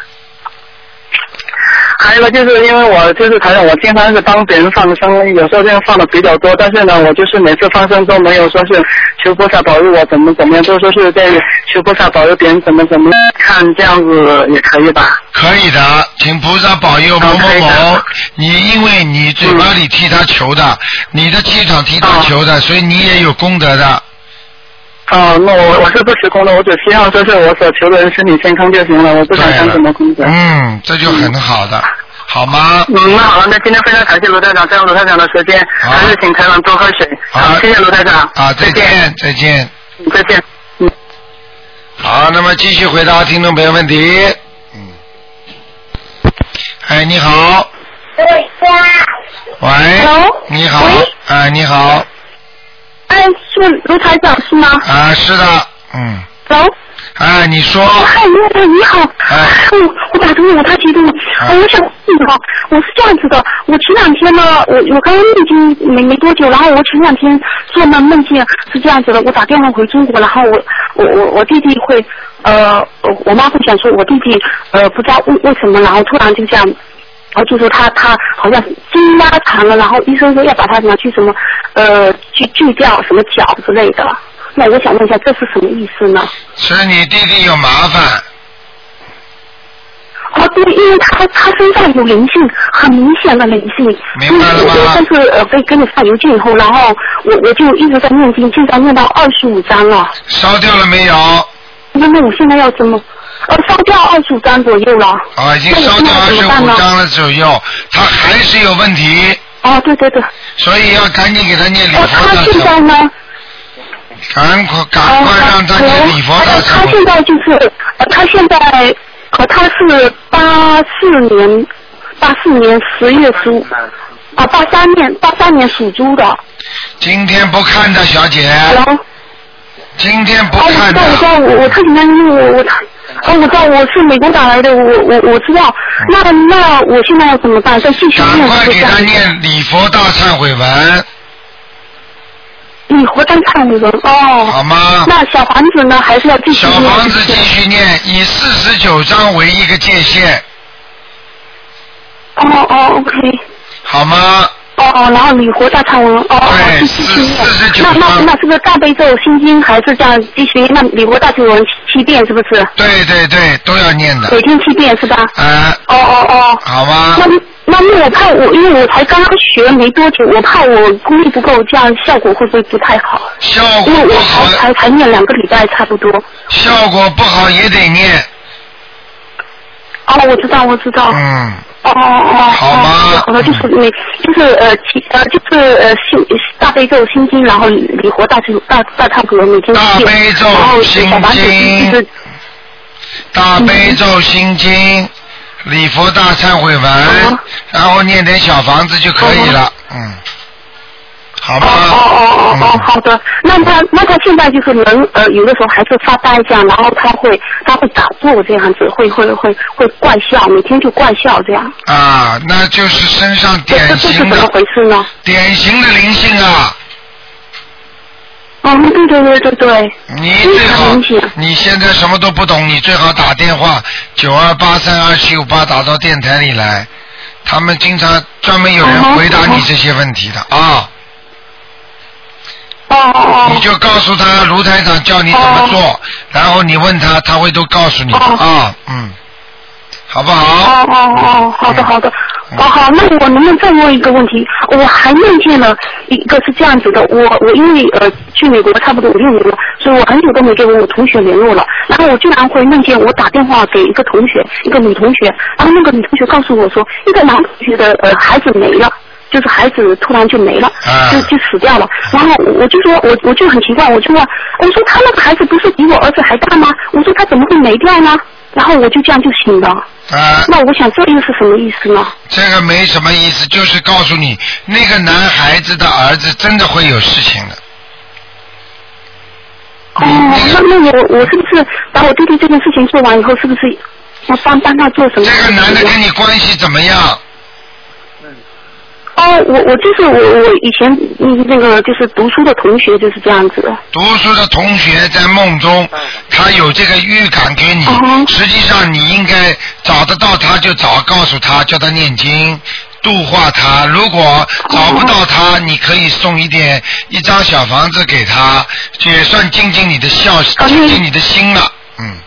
还有一个就是因为我就是台长，我经常是帮别人放生，有时候这样放的比较多，但是呢，我就是每次放生都没有说是求菩萨保佑我怎么怎么样，都说是在求菩萨保佑别人怎么怎么样，看这样子也可以吧？可以的，请菩萨保佑某某某。你因为你嘴巴里替他求的，你的气场替他求的，所以你也有功德的。哦，那我我是不持功的，我只希望就是我所求的人身体健康就行了，我不想想什么功德。嗯，这就很好的，好吗？嗯，那好了，那今天非常感谢卢台长占用卢台长的时间，还是请台长多喝水。好，谢谢卢台长。啊，再见，再见。嗯再见。嗯好，那么继续回答听众朋友问题。嗯。哎，你好。喂。Hello？你好。喂哎，你好。哎，是卢台长是吗？啊，是的，嗯。Hello？哎，你说。嗨，卢台长你好。哎。我我打通了，我太激动了。呃我想问你哈，我是这样子的，我前两天呢，我我刚刚念经没没多久，然后我前两天做梦梦见是这样子的，我打电话回中国，然后我我我我弟弟会呃，我我妈会想说我弟弟呃不知道为为什么，然后突然就这样。然后就说他他好像筋拉长了，然后医生说要把他拿去什么呃去锯掉什么脚之类的。那我想问一下，这是什么意思呢？是你弟弟有麻烦。哦，对，因为他他身上有灵性，很明显的灵性。明白了吗我上次呃给给你发邮件以后，然后我我就一直在念经，现在念到二十五章了。烧掉了没有？那那我现在要怎么？呃，烧掉二十五张左右了。啊，已经烧掉二十五张了左右，他还是有问题。哦，对对对。所以要赶紧给他念礼佛他现在呢？赶快赶快让他念礼佛大呃他现在就是，呃，他现在，呃，他是八四年，八四年十月十五，啊，八三年，八三年属猪的。今天不看的小姐。今天不看的。我我我特别担心，我我哦，我知道我是美国打来的，我我我知道。那那我现在要怎么办？在继续念快给他？念礼佛大忏悔文，你活单忏悔文哦。好吗？那小房子呢？还是要继续小？房子继续念，以四十九章为一个界限，哦哦，OK。好吗？哦哦，然后礼佛大忏文，哦哦，继继续念。那那那是不是大悲咒心经还是这样继续？那礼佛大忏文七遍是不是？对对对，都要念的。每天七遍是吧？啊。哦哦哦。好吗？那那那我怕我，因为我才刚刚学没多久，我怕我功力不够，这样效果会不会不太好？效因为我才才才念两个礼拜差不多。效果不好也得念。哦，我知道，我知道。嗯。哦哦哦。好吗？好的，就是你就是呃其呃就是呃心大悲咒心经，然后礼佛大忏大大忏悔文每天大悲咒心经就是大悲咒心经、礼佛大忏悔文，然后念点小房子就可以了。嗯，好吧？哦哦哦哦，好的。那他那他现在就是人呃，有的时候还是发呆这样，然后他会他会打坐这样子，会会会会怪笑，每天就怪笑这样。啊，那就是身上典这这是型的怎么回事呢？典型的灵性啊！哦，对对对对对。你最好，你现在什么都不懂，你最好打电话九二八三二七五八打到电台里来，他们经常专门有人回答你这些问题的啊。哦你就告诉他卢台长叫你怎么做，然后你问他，他会都告诉你啊，嗯，好不好？哦哦哦，好的好的，哦好，那我能不能再问一个问题？我还梦见了一个是这样子的，我我因为呃去美国差不多五六年了，所以我很久都没跟我同学联络了。然后我居然会梦见我打电话给一个同学，一个女同学，然后那个女同学告诉我说，一个男同学的呃孩子没了。就是孩子突然就没了，就就死掉了。然后我就说，我我就很奇怪，我就问，我说他那个孩子不是比我儿子还大吗？我说他怎么会没掉呢？然后我就这样就醒了。啊，那我想这又是什么意思呢？这个没什么意思，就是告诉你，那个男孩子的儿子真的会有事情的。哦，那那我我是不是把我弟弟这件事情做完以后，是不是要帮帮他做什么？这个男的跟你关系怎么样？哦，我我就是我我以前嗯那个就是读书的同学就是这样子的。读书的同学在梦中，他有这个预感给你，实际上你应该找得到他就找，告诉他叫他念经。度化他，如果找不到他，你可以送一点一张小房子给他，也算尽尽你的孝，尽尽你的心了。嗯，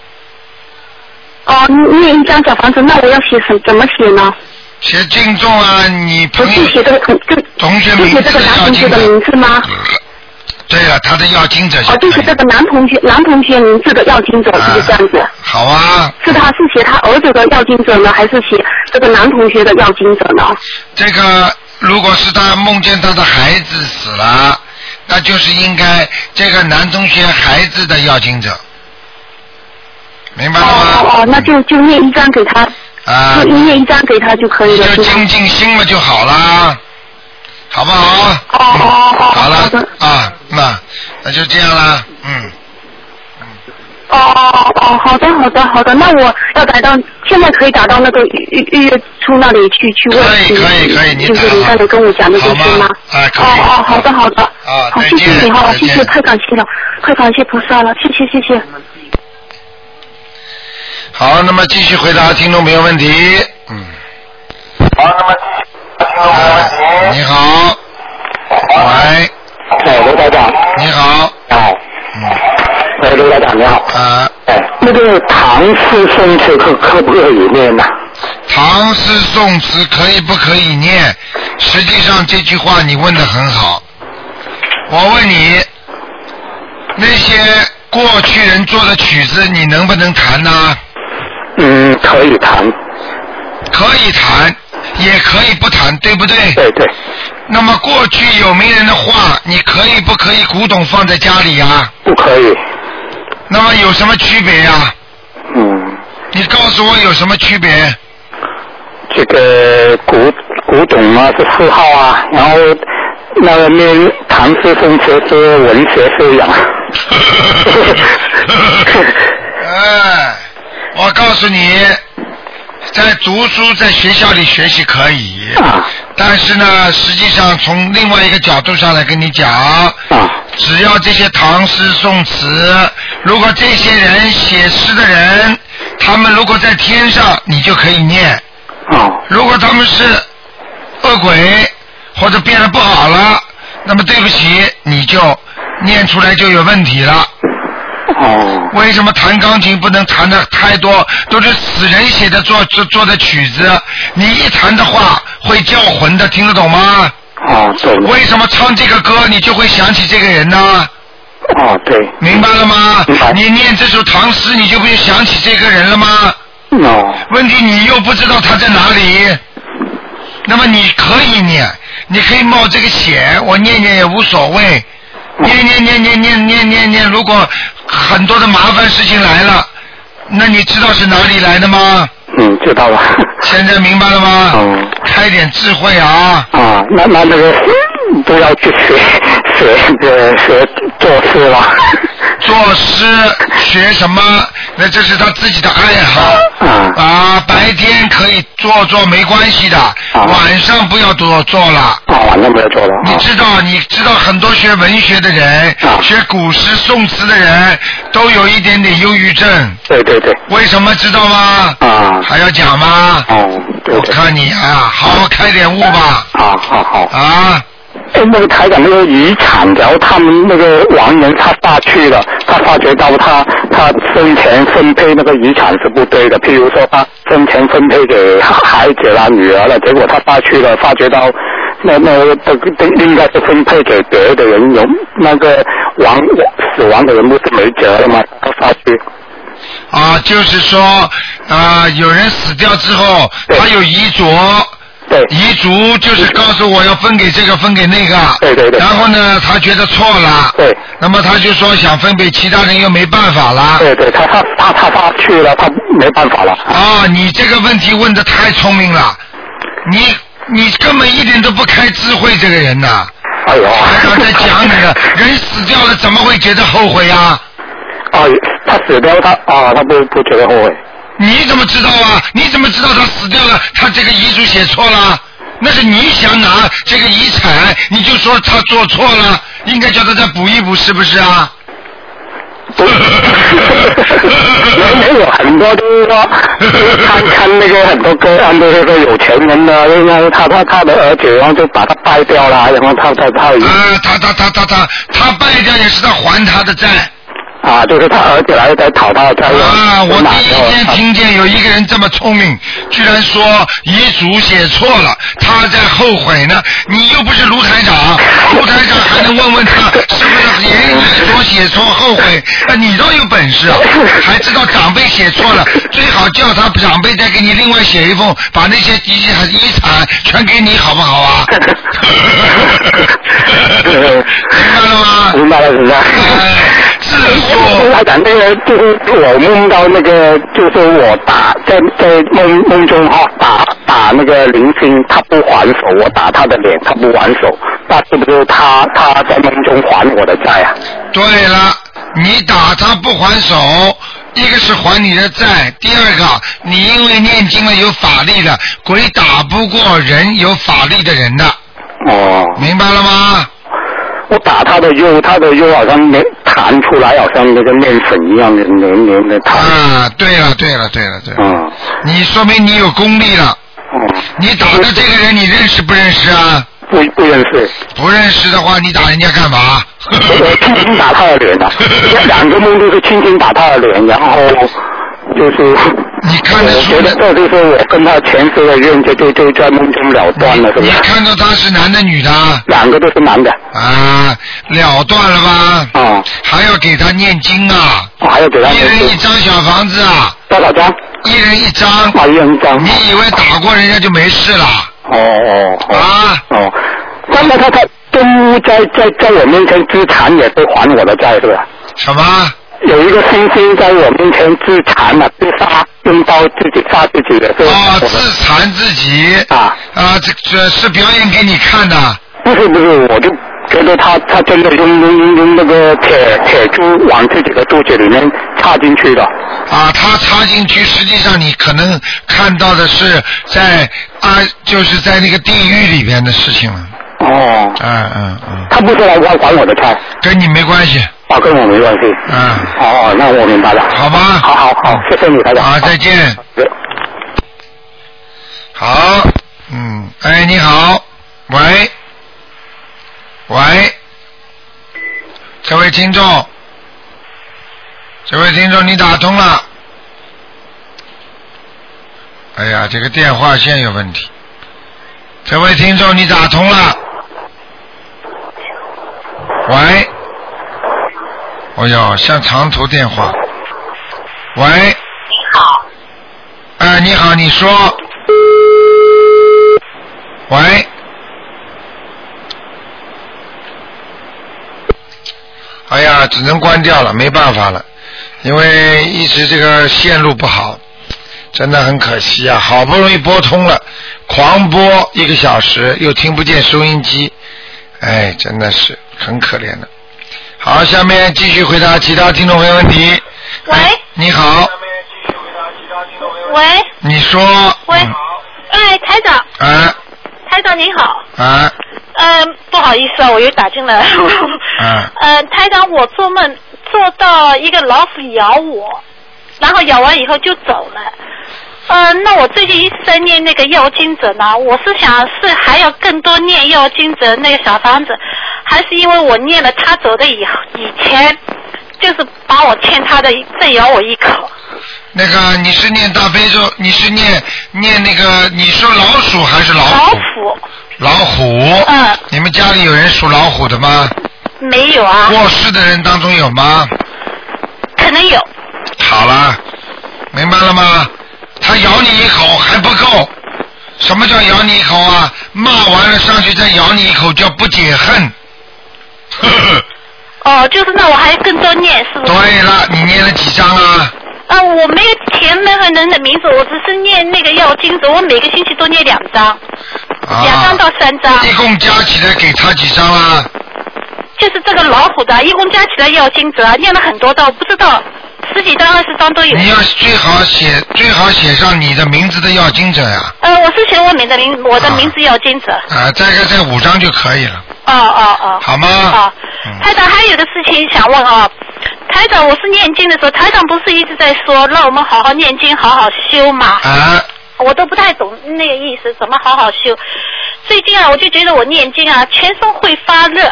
哦，念一张小房子，那我要写什怎么写呢？写敬重啊，你朋友写这个同同学名字写这个男要同学的。名字吗？对了，他的要经者哦，就是这个男同学男同学名字的要经者，是这样子？好啊，是他是写他儿子的要经者呢，还是写这个男同学的要经者呢？这个如果是他梦见他的孩子死了，那就是应该这个男同学孩子的要经者，明白了吗？哦哦，那就就念一张给他，啊就念一张给他就可以了，就静静心了就好啦，好不好？哦哦哦，好了啊，那那就这样啦，嗯。哦哦哦，好的好的好的，那我要打到现在可以打到那个预预预约处那里去去问，可以可以可以，就是你刚才跟我讲的这些吗？啊，可哦哦，好的好的，啊，好，谢谢你哈，谢谢，太感谢了，太感谢菩萨了，谢谢谢谢。好，那么继续回答听众朋友问题。嗯。好，那么继续听众朋友问题。你好。喂。哎，刘台长。你好。哎。嗯。哎，刘台长你好。啊。哎，那个唐诗宋词可可不可以念呢？唐诗宋词可以不可以念？实际上这句话你问的很好。我问你，那些过去人做的曲子，你能不能弹呢？嗯，可以谈。可以谈，也可以不谈，对不对？对对。那么过去有名人的话，你可以不可以古董放在家里呀、不可以。那么有什么区别呀、嗯，你告诉我有什么区别？这个古古董啊是嗜好啊，然后那个念唐诗宋词是文学修养。哎，我告诉你，在读书在学校里学习可以，但是呢，实际上从另外一个角度上来跟你讲，只要这些唐诗宋词，如果这些人写诗的人，他们如果在天上，你就可以念。如果他们是恶鬼或者变得不好了，那么对不起，你就念出来就有问题了。哦。为什么弹钢琴不能弹的太多？都是死人写的做做做的曲子，你一弹的话会叫魂的，听得懂吗？哦，对。为什么唱这个歌你就会想起这个人呢？哦，对。明白了吗？你念这首唐诗，你就不会想起这个人了吗？哦。问题你又不知道他在哪里，那么你可以念，你可以冒这个险，我念念也无所谓。念念念念念念念念，如果很多的麻烦事情来了，那你知道是哪里来的吗？嗯，知道了。现在明白了吗？嗯。开点智慧啊！啊，那那那个都要去学学呃学做事了。作诗学什么？那这是他自己的爱好。啊啊，白天可以做做没关系的，晚上不要多做了。啊，晚上不要做了。你知道，你知道很多学文学的人，学古诗宋词的人，都有一点点忧郁症。对对对。为什么知道吗？啊。还要讲吗？哦，对我看你啊，好好开点悟吧。好好好。啊。那个台长那个遗产，然后他们那个亡人他发去了，他发觉到他他生前分配那个遗产是不对的，譬如说他生前分配给孩子啦、女儿了，结果他发去了，发觉到那那个这个应该是分配给别的人，有那个亡死亡的人不是没辙了吗？他发去。啊，就是说啊，有人死掉之后，他有遗嘱。对。遗嘱就是告诉我要分给这个，分给那个。对对对。然后呢，他觉得错了。对。那么他就说想分给其他人，又没办法了。对对，他他他他他去了，他没办法了。啊，你这个问题问的太聪明了，你你根本一点都不开智慧，这个人呐。哎呦。台长在讲你了，人死掉了怎么会觉得后悔呀？啊，他死掉他啊，他不不觉得后悔。你怎么知道啊？你怎么知道他死掉了？他这个遗嘱写错了？那是你想拿这个遗产，你就说他做错了，应该叫他再补一补，是不是啊？没没有很多都说看看那个很多个案都是说有钱人的，然后他他他的儿子，然后就把他败掉了，然后他他他啊，他他他他他他败掉也是他还他的债。啊，就是他儿子来在讨他的债。啊，我第一天听见有一个人这么聪明，居然说遗嘱写错了，他在后悔呢。你又不是卢台长，卢台长还能问问他是不是遗嘱写错后悔？啊，你倒有本事啊，还知道长辈写错了，最好叫他长辈再给你另外写一封，把那些遗遗产全给你，好不好啊？明白了吗？明白了，明白了。是他讲那个我梦到那个，就是我打在在梦梦中哈打打那个林星，他不还手，我打他的脸，他不还手，那是不是他他在梦中还我的债啊？对了，你打他不还手，一个是还你的债，第二个你因为念经了有法力的，鬼打不过人有法力的人的。哦。明白了吗？我打他的肉，他的肉好像没弹出来，好像那个面粉一样的黏黏的弹。啊，对了对了对了对了。嗯。你说明你有功力了。嗯。你打的这个人，你认识不认识啊？不不认识。不认识的话，你打人家干嘛？我轻轻打他的脸的，两个梦都是轻轻打他的脸，然后就是。你看得出我觉得这就是我跟他前世的冤，就就就在梦中了断了，是你？看到他是男的女的？两个都是男的。啊，了断了吧？啊。还要给他念经啊？还要给他一人一张小房子啊？多少张？一人一张。啊，一人一张。你以为打过人家就没事了？哦哦哦。啊。哦，那么他他都在在在我面前资产也都还我的债，是吧？什么？有一个星星在我面前自残了，自杀，用刀自己杀自己的，是吧？哦，自残自己。啊。啊，这这是表演给你看的。不是不是，我就觉得他他真的用用用用那个铁铁珠往自己的肚子里面插进去的。啊，他插进去，实际上你可能看到的是在啊，就是在那个地狱里边的事情了。哦。嗯嗯嗯。他不是来还还我的债。跟你没关系。啊，跟我没关系。嗯。哦，那我明白了。好吧。好好好，谢谢你，台长。好，再见。好，嗯，哎，你好，喂，喂，这位听众，这位听众，你打通了。哎呀，这个电话线有问题。这位听众，你打通了。喂。哎呦，像长途电话。喂。你好。哎，你好，你说。喂。哎呀，只能关掉了，没办法了，因为一直这个线路不好，真的很可惜啊！好不容易拨通了，狂播一个小时，又听不见收音机，哎，真的是很可怜的。好，下面继续回答其他听众朋友问题。喂，你好，喂，你说。喂，哎，台长，啊台长您好，啊嗯，不好意思啊，我又打进来。嗯。嗯，台长，我做梦做到一个老虎咬我，然后咬完以后就走了。呃，那我最近一直在念那个药经者呢，我是想是还要更多念药经者那个小房子，还是因为我念了他走的以以前，就是把我欠他的再咬我一口？那个你是念大悲咒，你是念念那个，你说老鼠还是老虎老虎？虎老虎。嗯。你们家里有人属老虎的吗？没有啊？过世的人当中有吗？可能有。好了，明白了吗？他咬你一口还不够，什么叫咬你一口啊？骂完了上去再咬你一口叫不解恨。呵 呵哦，就是那我还更多念是不是？对了，你念了几张啊？啊，我没有填任何人的名字，我只是念那个药经子，我每个星期都念两张，啊。两张到三张。一共加起来给他几张啦？就是这个老虎的，一共加起来药经者念了很多道，不知道十几张、二十张都有。你要最好写最好写上你的名字的要经者呀，呃，我是写我名的名，我的名字要经者。啊，大概在五张就可以了，哦哦哦。好吗？啊，台长还有个事情想问啊，台长，我是念经的时候，台长不是一直在说让我们好好念经，好好修嘛？啊。我都不太懂那个意思，怎么好好修？最近啊，我就觉得我念经啊，全身会发热，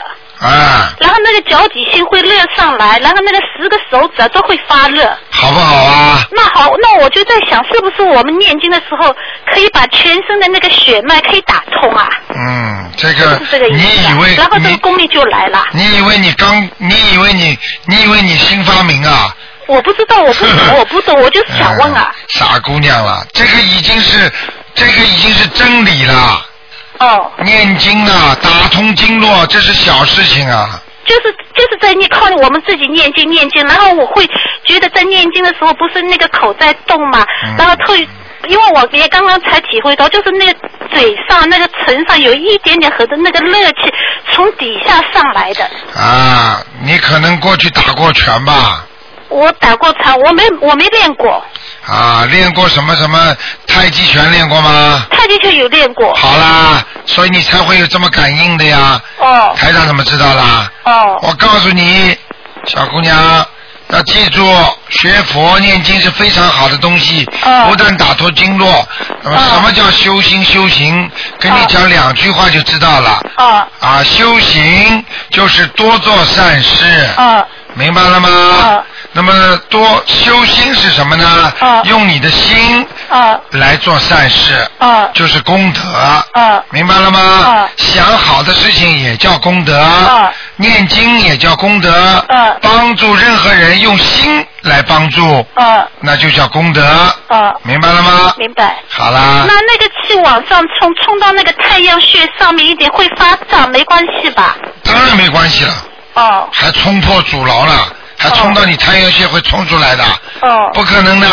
啊，然后那个脚底心会热上来，然后那个十个手指啊都会发热。好不好啊？那好，那我就在想，是不是我们念经的时候可以把全身的那个血脉可以打通啊？嗯，这个是这个意你思啊。以为然后这个功力就来了。你以为你刚你以为你你以为你新发明啊？我不知道，我不懂，我不懂，我就是想问啊。傻姑娘了，这个已经是这个已经是真理了。哦。念经啊，打通经络，这是小事情啊。就是就是在你靠我们自己念经念经，然后我会觉得在念经的时候不是那个口在动嘛，嗯然后特因为我也刚刚才体会到，就是那个嘴上那个唇上有一点点和的那个热气从底下上来的。啊，你可能过去打过拳吧？我打过拳，我没我没练过，啊，练过什么什么太极拳练过吗？太极拳有练过。好啦，所以你才会有这么感应的呀。哦。台长怎么知道啦？哦。我告诉你，小姑娘。要记住，学佛念经是非常好的东西，哦不但打脱经络。那么什么叫修心？修行，跟你讲两句话就知道了。啊。啊，修行就是多做善事。啊。明白了吗？那么多修心是什么呢？用你的心来做善事，就是功德。明白了吗？想好的事情也叫功德，念经也叫功德，帮助任何人用心来帮助，那就叫功德。明白了吗？明白。好啦那，那个气往上冲，冲到那个太阳穴上面一点会发胀，没关系吧？当然没关系了。哦。还冲破阻挠了，还冲到你太阳穴会冲出来的，哦。不可能的。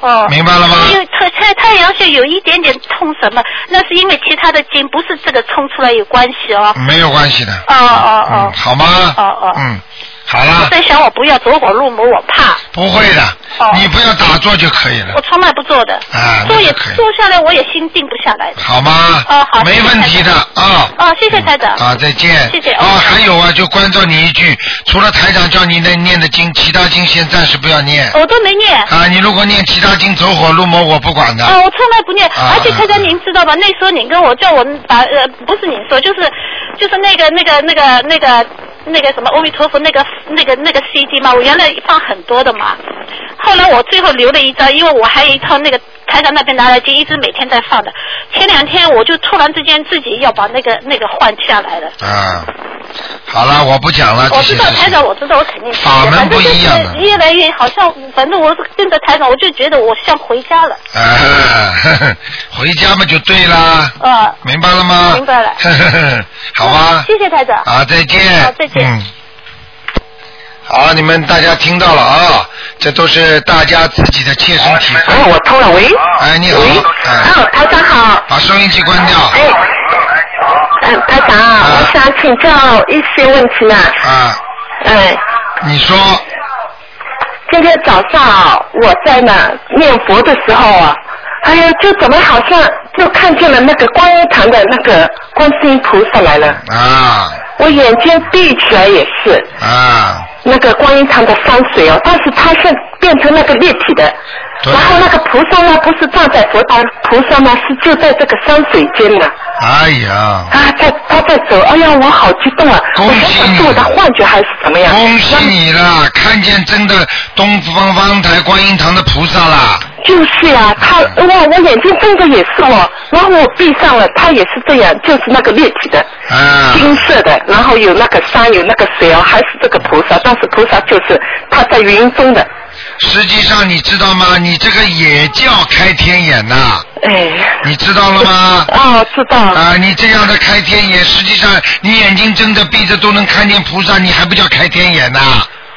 哦。明白了吗？因为太太太阳穴有一点点痛什么，那是因为其他的筋不是这个冲出来有关系哦。没有关系的。哦哦嗯，好吗？哦哦。嗯，好了我，在想我不要走火入魔，我怕。不会的，你不要打坐就可以了我，从来不做的。啊，坐也坐下来，我也心定不下来的。好吗？哦好没问题的啊。哦，谢谢台长。啊，再见。谢谢哦，还有啊，就关照你一句，除了台长叫你那念的经，其他经先暂时不要念。我都没念。啊，你如果念其他经走火入魔，我不管的。哦，我从来不念，啊而且台长您知道吧？那时候您跟我叫我们把呃，不是您说，就是就是那个那个那个那个那个什么阿弥陀佛那个那个那个 CD 嘛，我原来放很多的嘛，后来我最后留了一张，因为我还有一套那个台长那边拿来经，一直每天在放的。前两天我就突然之间自己要把那个那个换下来了。啊，好了，我不讲了我。知道台长，我知道，我肯定是法门不一样的越来越好像，反正我是跟着台长，我就觉得我像回家了。啊，呵 呵回家嘛就对啦，啊，明白了吗？明白了呵呵呵好吧。谢谢台长。啊，再见。好，再见。嗯。好，你们大家听到了啊，这都是大家自己的切身体会。哦，我通了，喂。哎，你好。哎。哦，台长好。把收音机关掉。哎。嗯，台长，我想请教一些问题呢。啊，哎，你说今天早上我在那念佛的时候啊，哎呀，就怎么好像就看见了那个观音堂的那个观世音菩萨来了。啊我眼睛闭起来也是，啊，那个观音堂的山水哦，但是它是变成那个立体的，然后那个菩萨呢不是站在佛堂，菩萨呢是就在这个山水间呢。哎呀，啊，在他在走，哎呀，我好激动啊！我想想是我的幻觉还是怎么样？恭喜你了，看见真的东方方台观音堂的菩萨啦！就是呀、他哇，我眼睛睁着也是哦，然后我闭上了，他也是这样，就是那个立体的，啊，金色的，然后有那个山，有那个水哦，还是这个菩萨，但是菩萨就是他在云中的，实际上你知道吗？你这个也叫开天眼呐、哎，你知道了吗？哦，知道。啊，你这样的开天眼，实际上你眼睛睁着闭着都能看见菩萨，你还不叫开天眼呐、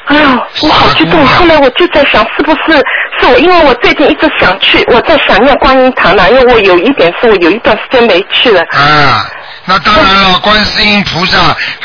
哎呦，我好激动！后来我就在想，是不是是我？因为我最近一直想去，我在想念观音堂呢，因为我有一点是我有一段时间没去了。啊，那当然了，观世音菩萨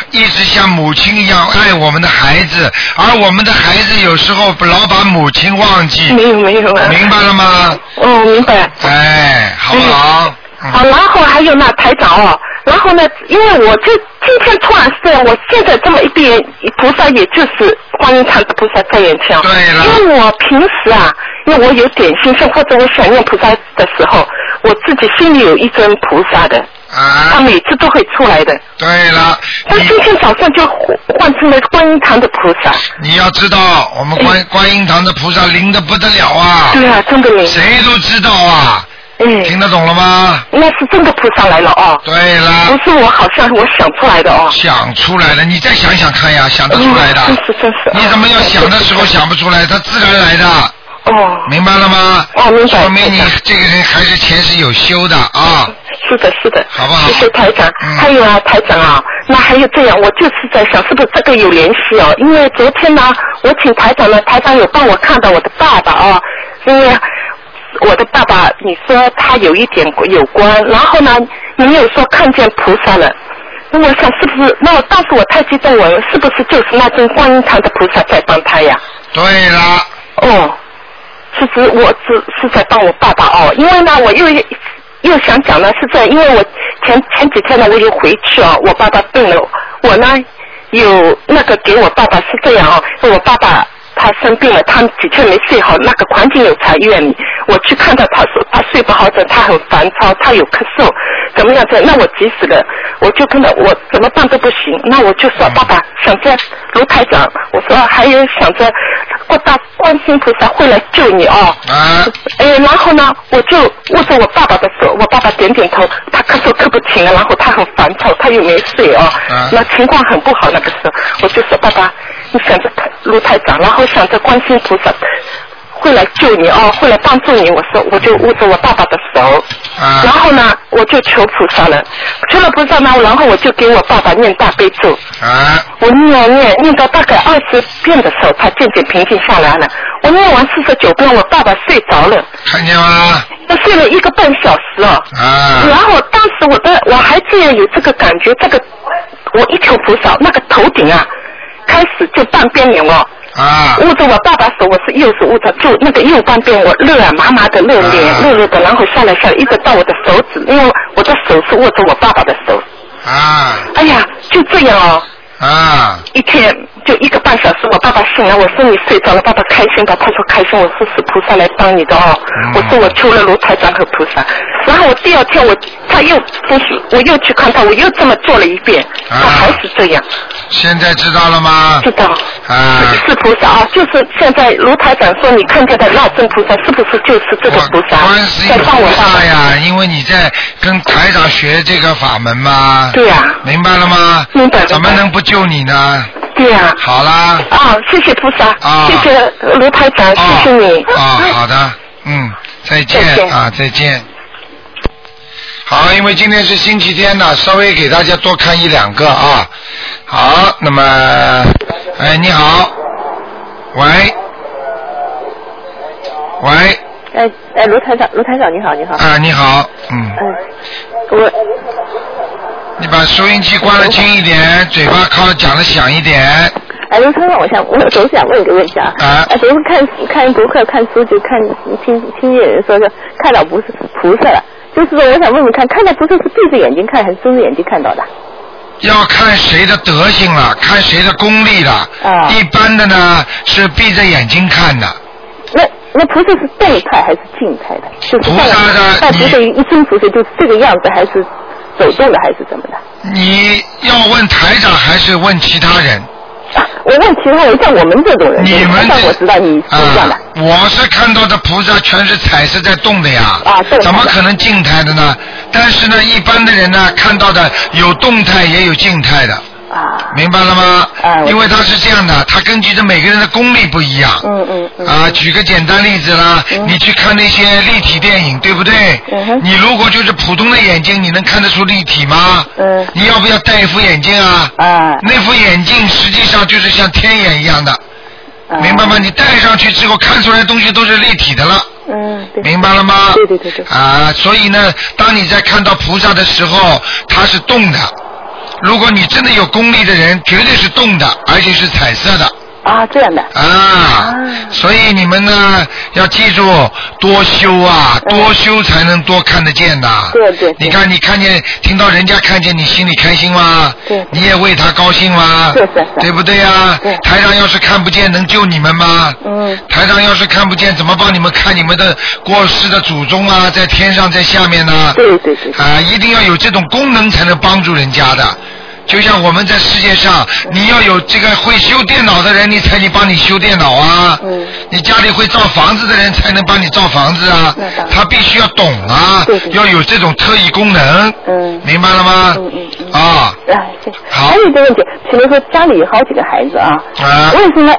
一直像母亲一样爱我们的孩子，而我们的孩子有时候老把母亲忘记。没有没有啊。明白了吗？哦，明白。哎，好不好？好，然后还有那，台长哦，然后呢，因为我就今天突然是这样，我现在这么一变，菩萨也就是观音堂的菩萨在眼前。对了。因为我平时啊，因为我有点心事或者我想念菩萨的时候，我自己心里有一尊菩萨的。啊。他每次都会出来的。对了。但今天早上就换换成了观音堂的菩萨。你要知道，我们观观音堂的菩萨灵的不得了啊！对啊，真的灵。谁都知道啊。嗯。听得懂了吗？那是真的菩萨来了哦。对啦。不是我好像我想出来的哦。想出来了，你再想想看呀，想得出来的。真是真是。你怎么要想的时候想不出来？它自然来的。哦。明白了吗？哦，明白。说明你这个人还是前世有修的啊。是的，是的。好不好？谢谢台长。还有啊，台长啊，那还有这样，我就是在想，是不是这个有联系哦？因为昨天呢，我请台长呢，台长有帮我看到我的爸爸哦，因为我的爸爸，你说他有一点有关，然后呢，你有说看见菩萨了。那我想是不是？那我当时我太激动了，是不是就是那尊观音堂的菩萨在帮他呀？对啦。哦，其实我只是在帮我爸爸哦，因为呢，我又又想讲呢是这样，因为我前前几天呢，我又回去哦，我爸爸病了，我呢有那个给我爸爸是这样哦，我爸爸他生病了，他几天没睡好，那个环境有差医院里，我去看到他说他睡不好整，他很烦躁，他有咳嗽，怎么样子？那我急死了，我就跟他我怎么办都不行，那我就说爸爸想着卢台长，我说还有想着过大观世音菩萨会来救你哦。啊。哎，然后呢，我就握着我爸爸的手，我爸爸点点头，他咳嗽咳不停了，然后他很烦躁，他又没睡哦，啊那情况很不好。那个时候，我就说爸爸，你想着台卢台长，然后想着观世音菩萨会来救你哦，会来帮助你。我说，我就握着我爸爸的手，啊然后呢，我就求菩萨了，求了菩萨呢，然后我就给我爸爸念大悲咒。啊。我念念念到大概二十遍的时候，他渐渐平静下来了。我念完四十九遍，我爸爸睡着了。看见吗？他睡了一个半小时哦。啊。然后当时我的我还这样有这个感觉，这个我一求菩萨，那个头顶啊，开始就半边脸哦。啊。握着我爸爸手，我是右手握着，就那个右半边我热啊，麻麻的热脸，热热的，然后下来下来，一直到我的手指，因为我的手是握着我爸爸的手。啊。哎呀，就这样哦。啊。一天就一个半小时，我爸爸醒了，我说你睡着了，爸爸开心吧？他说开心，我说是菩萨来帮你的哦。我说我求了卢台长和菩萨，然后我第二天我他又不是，我又去看他，我又这么做了一遍，他还是这样。现在知道了吗？知道。啊。是菩萨啊，就是现在卢台长说你看见的那尊菩萨，是不是就是这个菩萨？观世音菩萨呀，因为你在跟台长学这个法门嘛。对呀。明白了吗？明白。怎么能不救你呢？对呀。好啦。啊，谢谢菩萨，啊谢谢卢台长，谢谢你。啊，好的，嗯，再见啊，再见。好，因为今天是星期天呢，稍微给大家多看一两个啊。好，那么，哎，你好，喂，喂，哎哎，卢台长，卢台长你好，你好。啊，你好，嗯，嗯，我你把收音机关的轻一点，嘴巴靠讲的响一点。哎，刘先生，我想我总是想问一个问题啊。啊。哎，比如看看博客、看书，就看听听见人说说看到不是菩萨了，就是说我想问问看，看到菩萨是闭着眼睛看还是睁着眼睛看到的？要看谁的德行了，看谁的功力了。啊。一般的呢是闭着眼睛看的。那那菩萨是动态还是静态的？就是菩萨的那菩萨一尊菩萨就是这个样子，还是走动的，还是怎么的？你要问台长还是问其他人？我问其他人，像我们这种人，你们像我知道你是这样的。啊，我是看到的菩萨全是彩色在动的呀，啊，怎么可能静态的呢？但是呢，一般的人呢，看到的有动态也有静态的。啊，明白了吗？因为他是这样的，他根据着每个人的功力不一样。嗯嗯嗯。啊，举个简单例子啦，你去看那些立体电影，对不对？嗯你如果就是普通的眼睛，你能看得出立体吗？嗯。你要不要戴一副眼镜啊？啊。那副眼镜实际上就是像天眼一样的，啊明白吗？你戴上去之后，看出来的东西都是立体的了。嗯，对。明白了吗？对对对对。啊，所以呢，当你在看到菩萨的时候，它是动的。如果你真的有功力的人，绝对是动的，而且是彩色的。啊，这样的。啊，所以你们呢要记住多修啊，多修才能多看得见的。嗯对对。你看，你看见听到人家看见你心里开心吗？对。你也为他高兴吗？是是是。对不对呀？对。台上要是看不见，能救你们吗？嗯。台上要是看不见，怎么帮你们看你们的过世的祖宗啊，在天上，在下面呢？对对对。啊，一定要有这种功能才能帮助人家的。就像我们在世界上，你要有这个会修电脑的人，你才能帮你修电脑啊。嗯。你家里会造房子的人才能帮你造房子啊。他必须要懂啊，要有这种特异功能。嗯。明白了吗？嗯嗯嗯。啊。好。还有一个问题，比如说家里有好几个孩子啊，啊为什么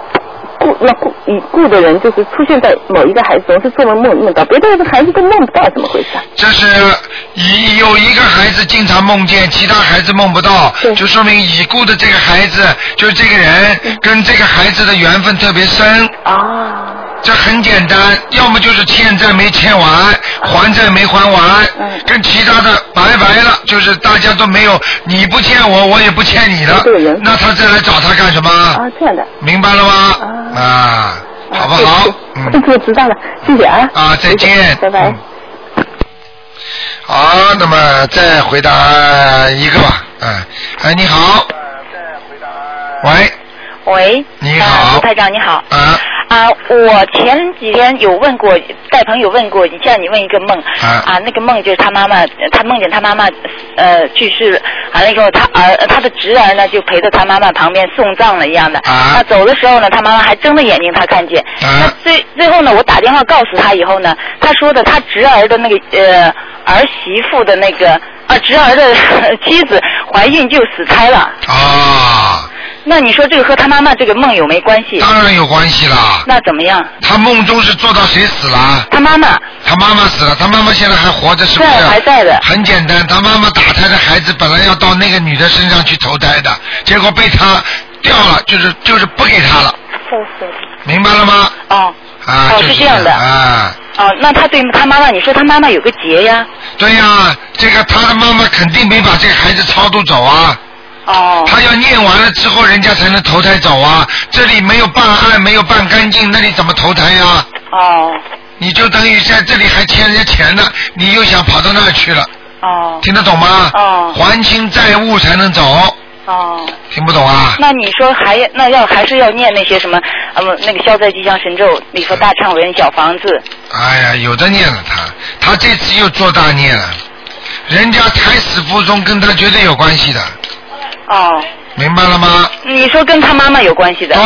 顾那故已故的人就是出现在某一个孩子总是做梦梦梦到，别的孩子都梦不到，怎么回事啊？这是已有一个孩子经常梦见，其他孩子梦不到，就说明已故的这个孩子，就是这个人跟这个孩子的缘分特别深。啊。这很简单，要么就是欠债没欠完，还债没还完，跟其他的拜拜了，就是大家都没有，你不欠我，我也不欠你了，那他再来找他干什么？啊，这样的。明白了吗？啊，好不好？嗯，我知道了，谢谢啊。啊，再见。拜拜。好，那么再回答一个吧。嗯，哎，你好。喂。喂。你好。卢台长你好。啊。啊，我前几天有问过，带朋友问过，叫你问一个梦。啊。那个梦就是他妈妈，他梦见他妈妈呃去世了，完了以后他儿他的侄儿呢就陪在他妈妈旁边送葬了一样的。啊。那走的时候呢，他妈妈还睁着眼睛，他看见。啊。那最最后呢，我打电话告诉他以后呢，他说的他侄儿的那个呃儿媳妇的那个啊侄儿的 妻子怀孕就死胎了。啊。那你说这个和他妈妈这个梦有没关系？当然有关系啦。那怎么样？他梦中是做到谁死了？他妈妈。他妈妈死了，他妈妈现在还活着，是不是？在还在的。很简单，他妈妈打胎的孩子本来要到那个女的身上去投胎的，结果被他掉了，就是就是不给他了，明白了吗？哦。啊，哦就是这样的啊。哦，那他对他妈妈，你说他妈妈有个结呀？对呀、这个他的妈妈肯定没把这个孩子超度走啊。哦。他要念完了之后，人家才能投胎走啊。这里没有办案，没有办干净，那你怎么投胎呀、哦。你就等于在这里还欠人家钱呢，你又想跑到那儿去了。哦。听得懂吗？哦。还清债务才能走。哦。听不懂啊？那你说还那要还是要念那些什么呃那个消灾吉祥神咒、礼佛大忏悔文、小房子？哎呀，有的念了他，他这次又做大念了，人家胎死腹中跟他绝对有关系的，哦。明白了吗？你说跟他妈妈有关系的？对。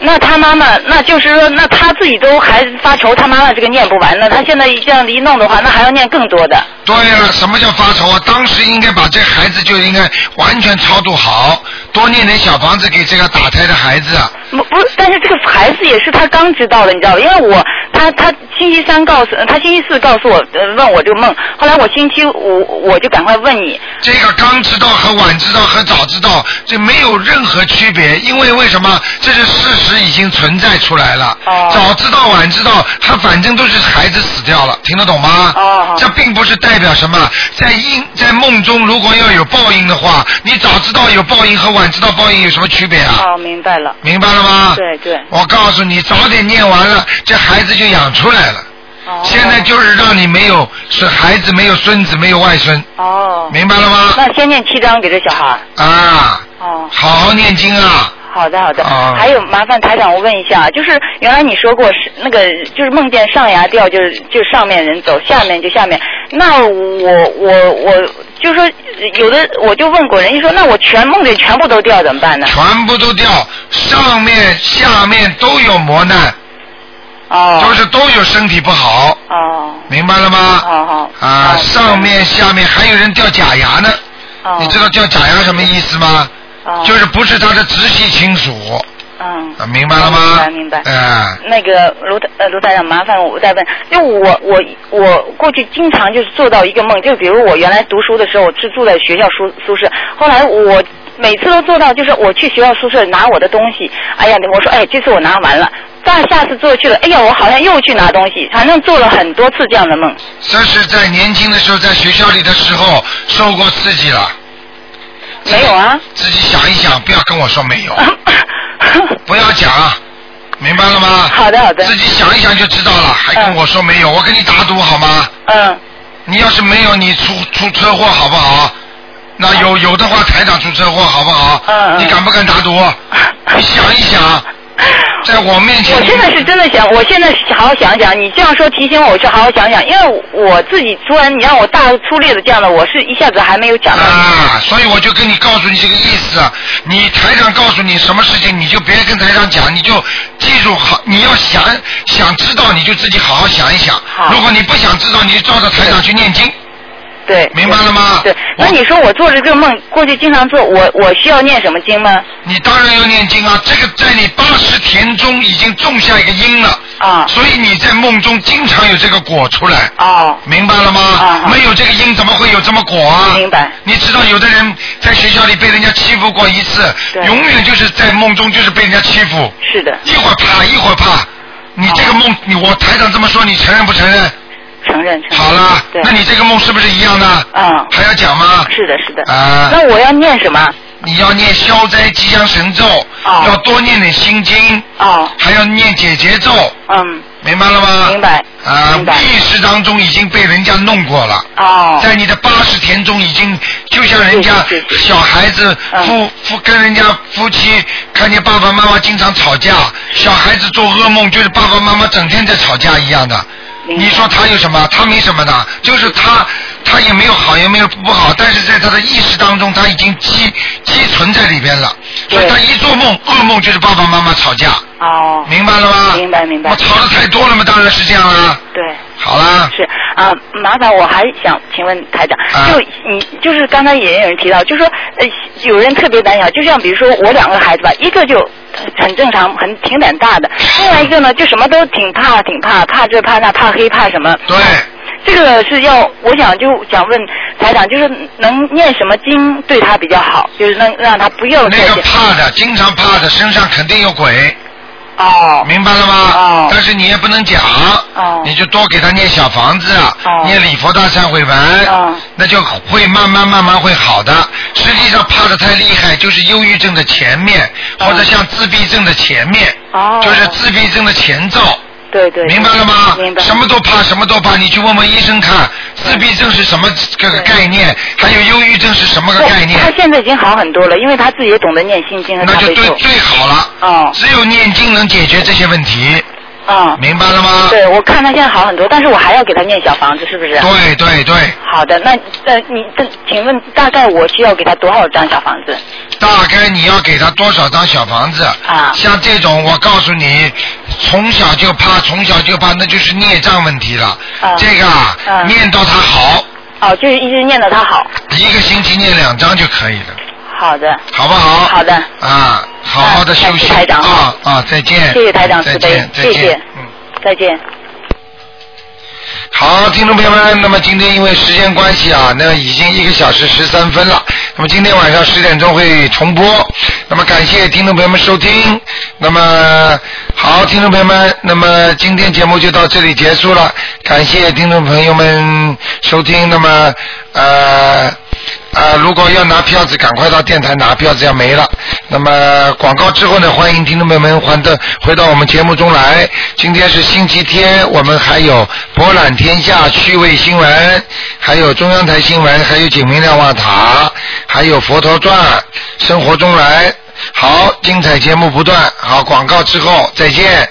那他妈妈，那就是说，那他自己都还发愁，他妈妈这个念不完呢。他现在这样一弄的话，那还要念更多的。对了，什么叫发愁啊？当时应该把这孩子就应该完全超度好，多念点小房子给这个打胎的孩子啊。不不，但是这个孩子也是他刚知道的，你知道吧？因为我他他星期三告诉呃他星期四告诉我呃问我这个梦，后来我星期五我就赶快问你，这个刚知道和晚知道和早知道，这没有任何区别，因为为什么？这是事实已经存在出来了。哦早知道晚知道，他反正都是孩子死掉了，听得懂吗？哦这并不是代表什么，在因在梦中如果要有报应的话，你早知道有报应和晚知道报应有什么区别啊？哦，明白了。明白了吗？对对。我告诉你，早点念完了，这孩子就养出来了。哦现在就是让你没有是孩子，没有孙子，没有外孙，哦。明白了吗？那先念七章给这小孩。啊，哦。好好念经啊。好的好的，啊还有麻烦台长，我问一下，就是原来你说过是那个就是梦见上牙掉，就是就上面人走，下面就下面。那我我我就说有的我就问过人家说，那我全梦里全部都掉怎么办呢？全部都掉，上面下面都有磨难。哦。就是都有身体不好。哦。明白了吗？哦好。啊，上面下面还有人掉假牙呢。哦。你知道掉假牙什么意思吗？哦。就是不是他的直系亲属。嗯。啊，明白了吗？明白明白。哎，那个卢台呃卢大长，麻烦我再问，因为我我我过去经常就是做到一个梦，就比如我原来读书的时候是住在学校宿宿舍，后来我每次都做到，就是我去学校宿舍拿我的东西，哎呀，我说哎这次我拿完了，再下次做去了，哎呀我好像又去拿东西，反正做了很多次这样的梦。这是在年轻的时候在学校里的时候受过刺激了。没有啊。自己想一想，不要跟我说没有。不要讲，明白了吗？好的好的。自己想一想就知道了，还跟我说没有，我跟你打赌好吗？嗯。你要是没有，你出出车祸好不好？那有有的话，台长出车祸好不好？嗯嗯你敢不敢打赌？你想一想，在我面前，我现在是真的想，我现在好好想想。你这样说提醒我，我去好好想想，因为我自己突然你让我大粗略的这样的，我是一下子还没有讲到。啊，所以我就跟你告诉你这个意思啊。你台长告诉你什么事情，你就别跟台长讲，你就记住好，你要想想知道，你就自己好好想一想。如果你不想知道，你就照着台长去念经。对。明白了吗？对，那你说我做这个梦，过去经常做，我我需要念什么经吗？你当然要念经啊，这个在你八十田中已经种下一个因了。啊。所以你在梦中经常有这个果出来。哦。明白了吗？啊没有这个因，怎么会有这么果啊？明白。你知道有的人在学校里被人家欺负过一次，永远就是在梦中就是被人家欺负。是的。一会儿怕，一会儿怕。你这个梦，你我台长这么说，你承认不承认？承认。承认好了，对。那你这个梦是不是一样的？嗯。还要讲吗？是的，是的。啊。那我要念什么？你要念消灾吉祥神咒，要多念点心经，哦，还要念解结咒，嗯，明白了吗？明白。啊，意识当中已经被人家弄过了。哦。在你的八十天中已经，就像人家小孩子嗯夫夫跟人家夫妻看见爸爸妈妈经常吵架，小孩子做噩梦就是爸爸妈妈整天在吵架一样的。你说他有什么？他没什么的，就是他他也没有好也没有不好，但是在他的意识当中他已经积积存在里边了，所以他一做梦噩梦就是爸爸妈妈吵架。哦。明白了吗？明白明白。我吵的太多了嘛，当然是这样啦。对。好啦。是啊，麻烦我还想请问台长，啊就你就是刚才也有人提到，就说呃有人特别胆小，就像比如说我两个孩子吧，一个就很正常，很挺胆大的，另外一个呢就什么都挺怕挺怕，怕这怕那怕黑怕什么。对。这个是要，我想就想问台长，就是能念什么经对他比较好，就是能让他不要那个怕的，经常怕的，身上肯定有鬼。哦。明白了吗？哦。但是你也不能讲。哦。你就多给他念小房子，哦念礼佛大忏悔文。哦。那就会慢慢慢慢会好的。实际上怕的太厉害，就是忧郁症的前面，或者像自闭症的前面。哦。就是自闭症的前兆。对对。明白了吗？明白。什么都怕，什么都怕，你去问问医生看，自闭症是什么这个概念，还有忧郁症是什么个概念？他现在已经好很多了，因为他自己也懂得念心经和那就最大悲咒。最好了。哦。只有念经能解决这些问题。嗯。明白了吗？对，我看他现在好很多，但是我还要给他念小房子，是不是？对对对，好的，那呃，你这，请问大概我需要给他多少张小房子？大概你要给他多少张小房子？啊。像这种，我告诉你，从小就怕，从小就怕，那就是孽障问题了。啊。这个啊，啊念到他好，哦，就是一直念到他好。一个星期念两张就可以了，好的。好不好？好的。啊，好好的休息啊啊！再见。谢谢台长再慈悲见，再见谢谢。再见。好，听众朋友们，那么今天因为时间关系啊，那已经一个小时十三分了。那么今天晚上十点钟会重播。那么感谢听众朋友们收听。那么好，听众朋友们，那么今天节目就到这里结束了。感谢听众朋友们收听。那么呃。啊，如果要拿票子，赶快到电台拿票子，要没了。那么广告之后呢，欢迎听众朋友们还的回到我们节目中来。今天是星期天，我们还有博览天下趣味新闻，还有中央台新闻，还有景明瞭望塔，还有佛陀传，生活中来。好，精彩节目不断。好，广告之后再见。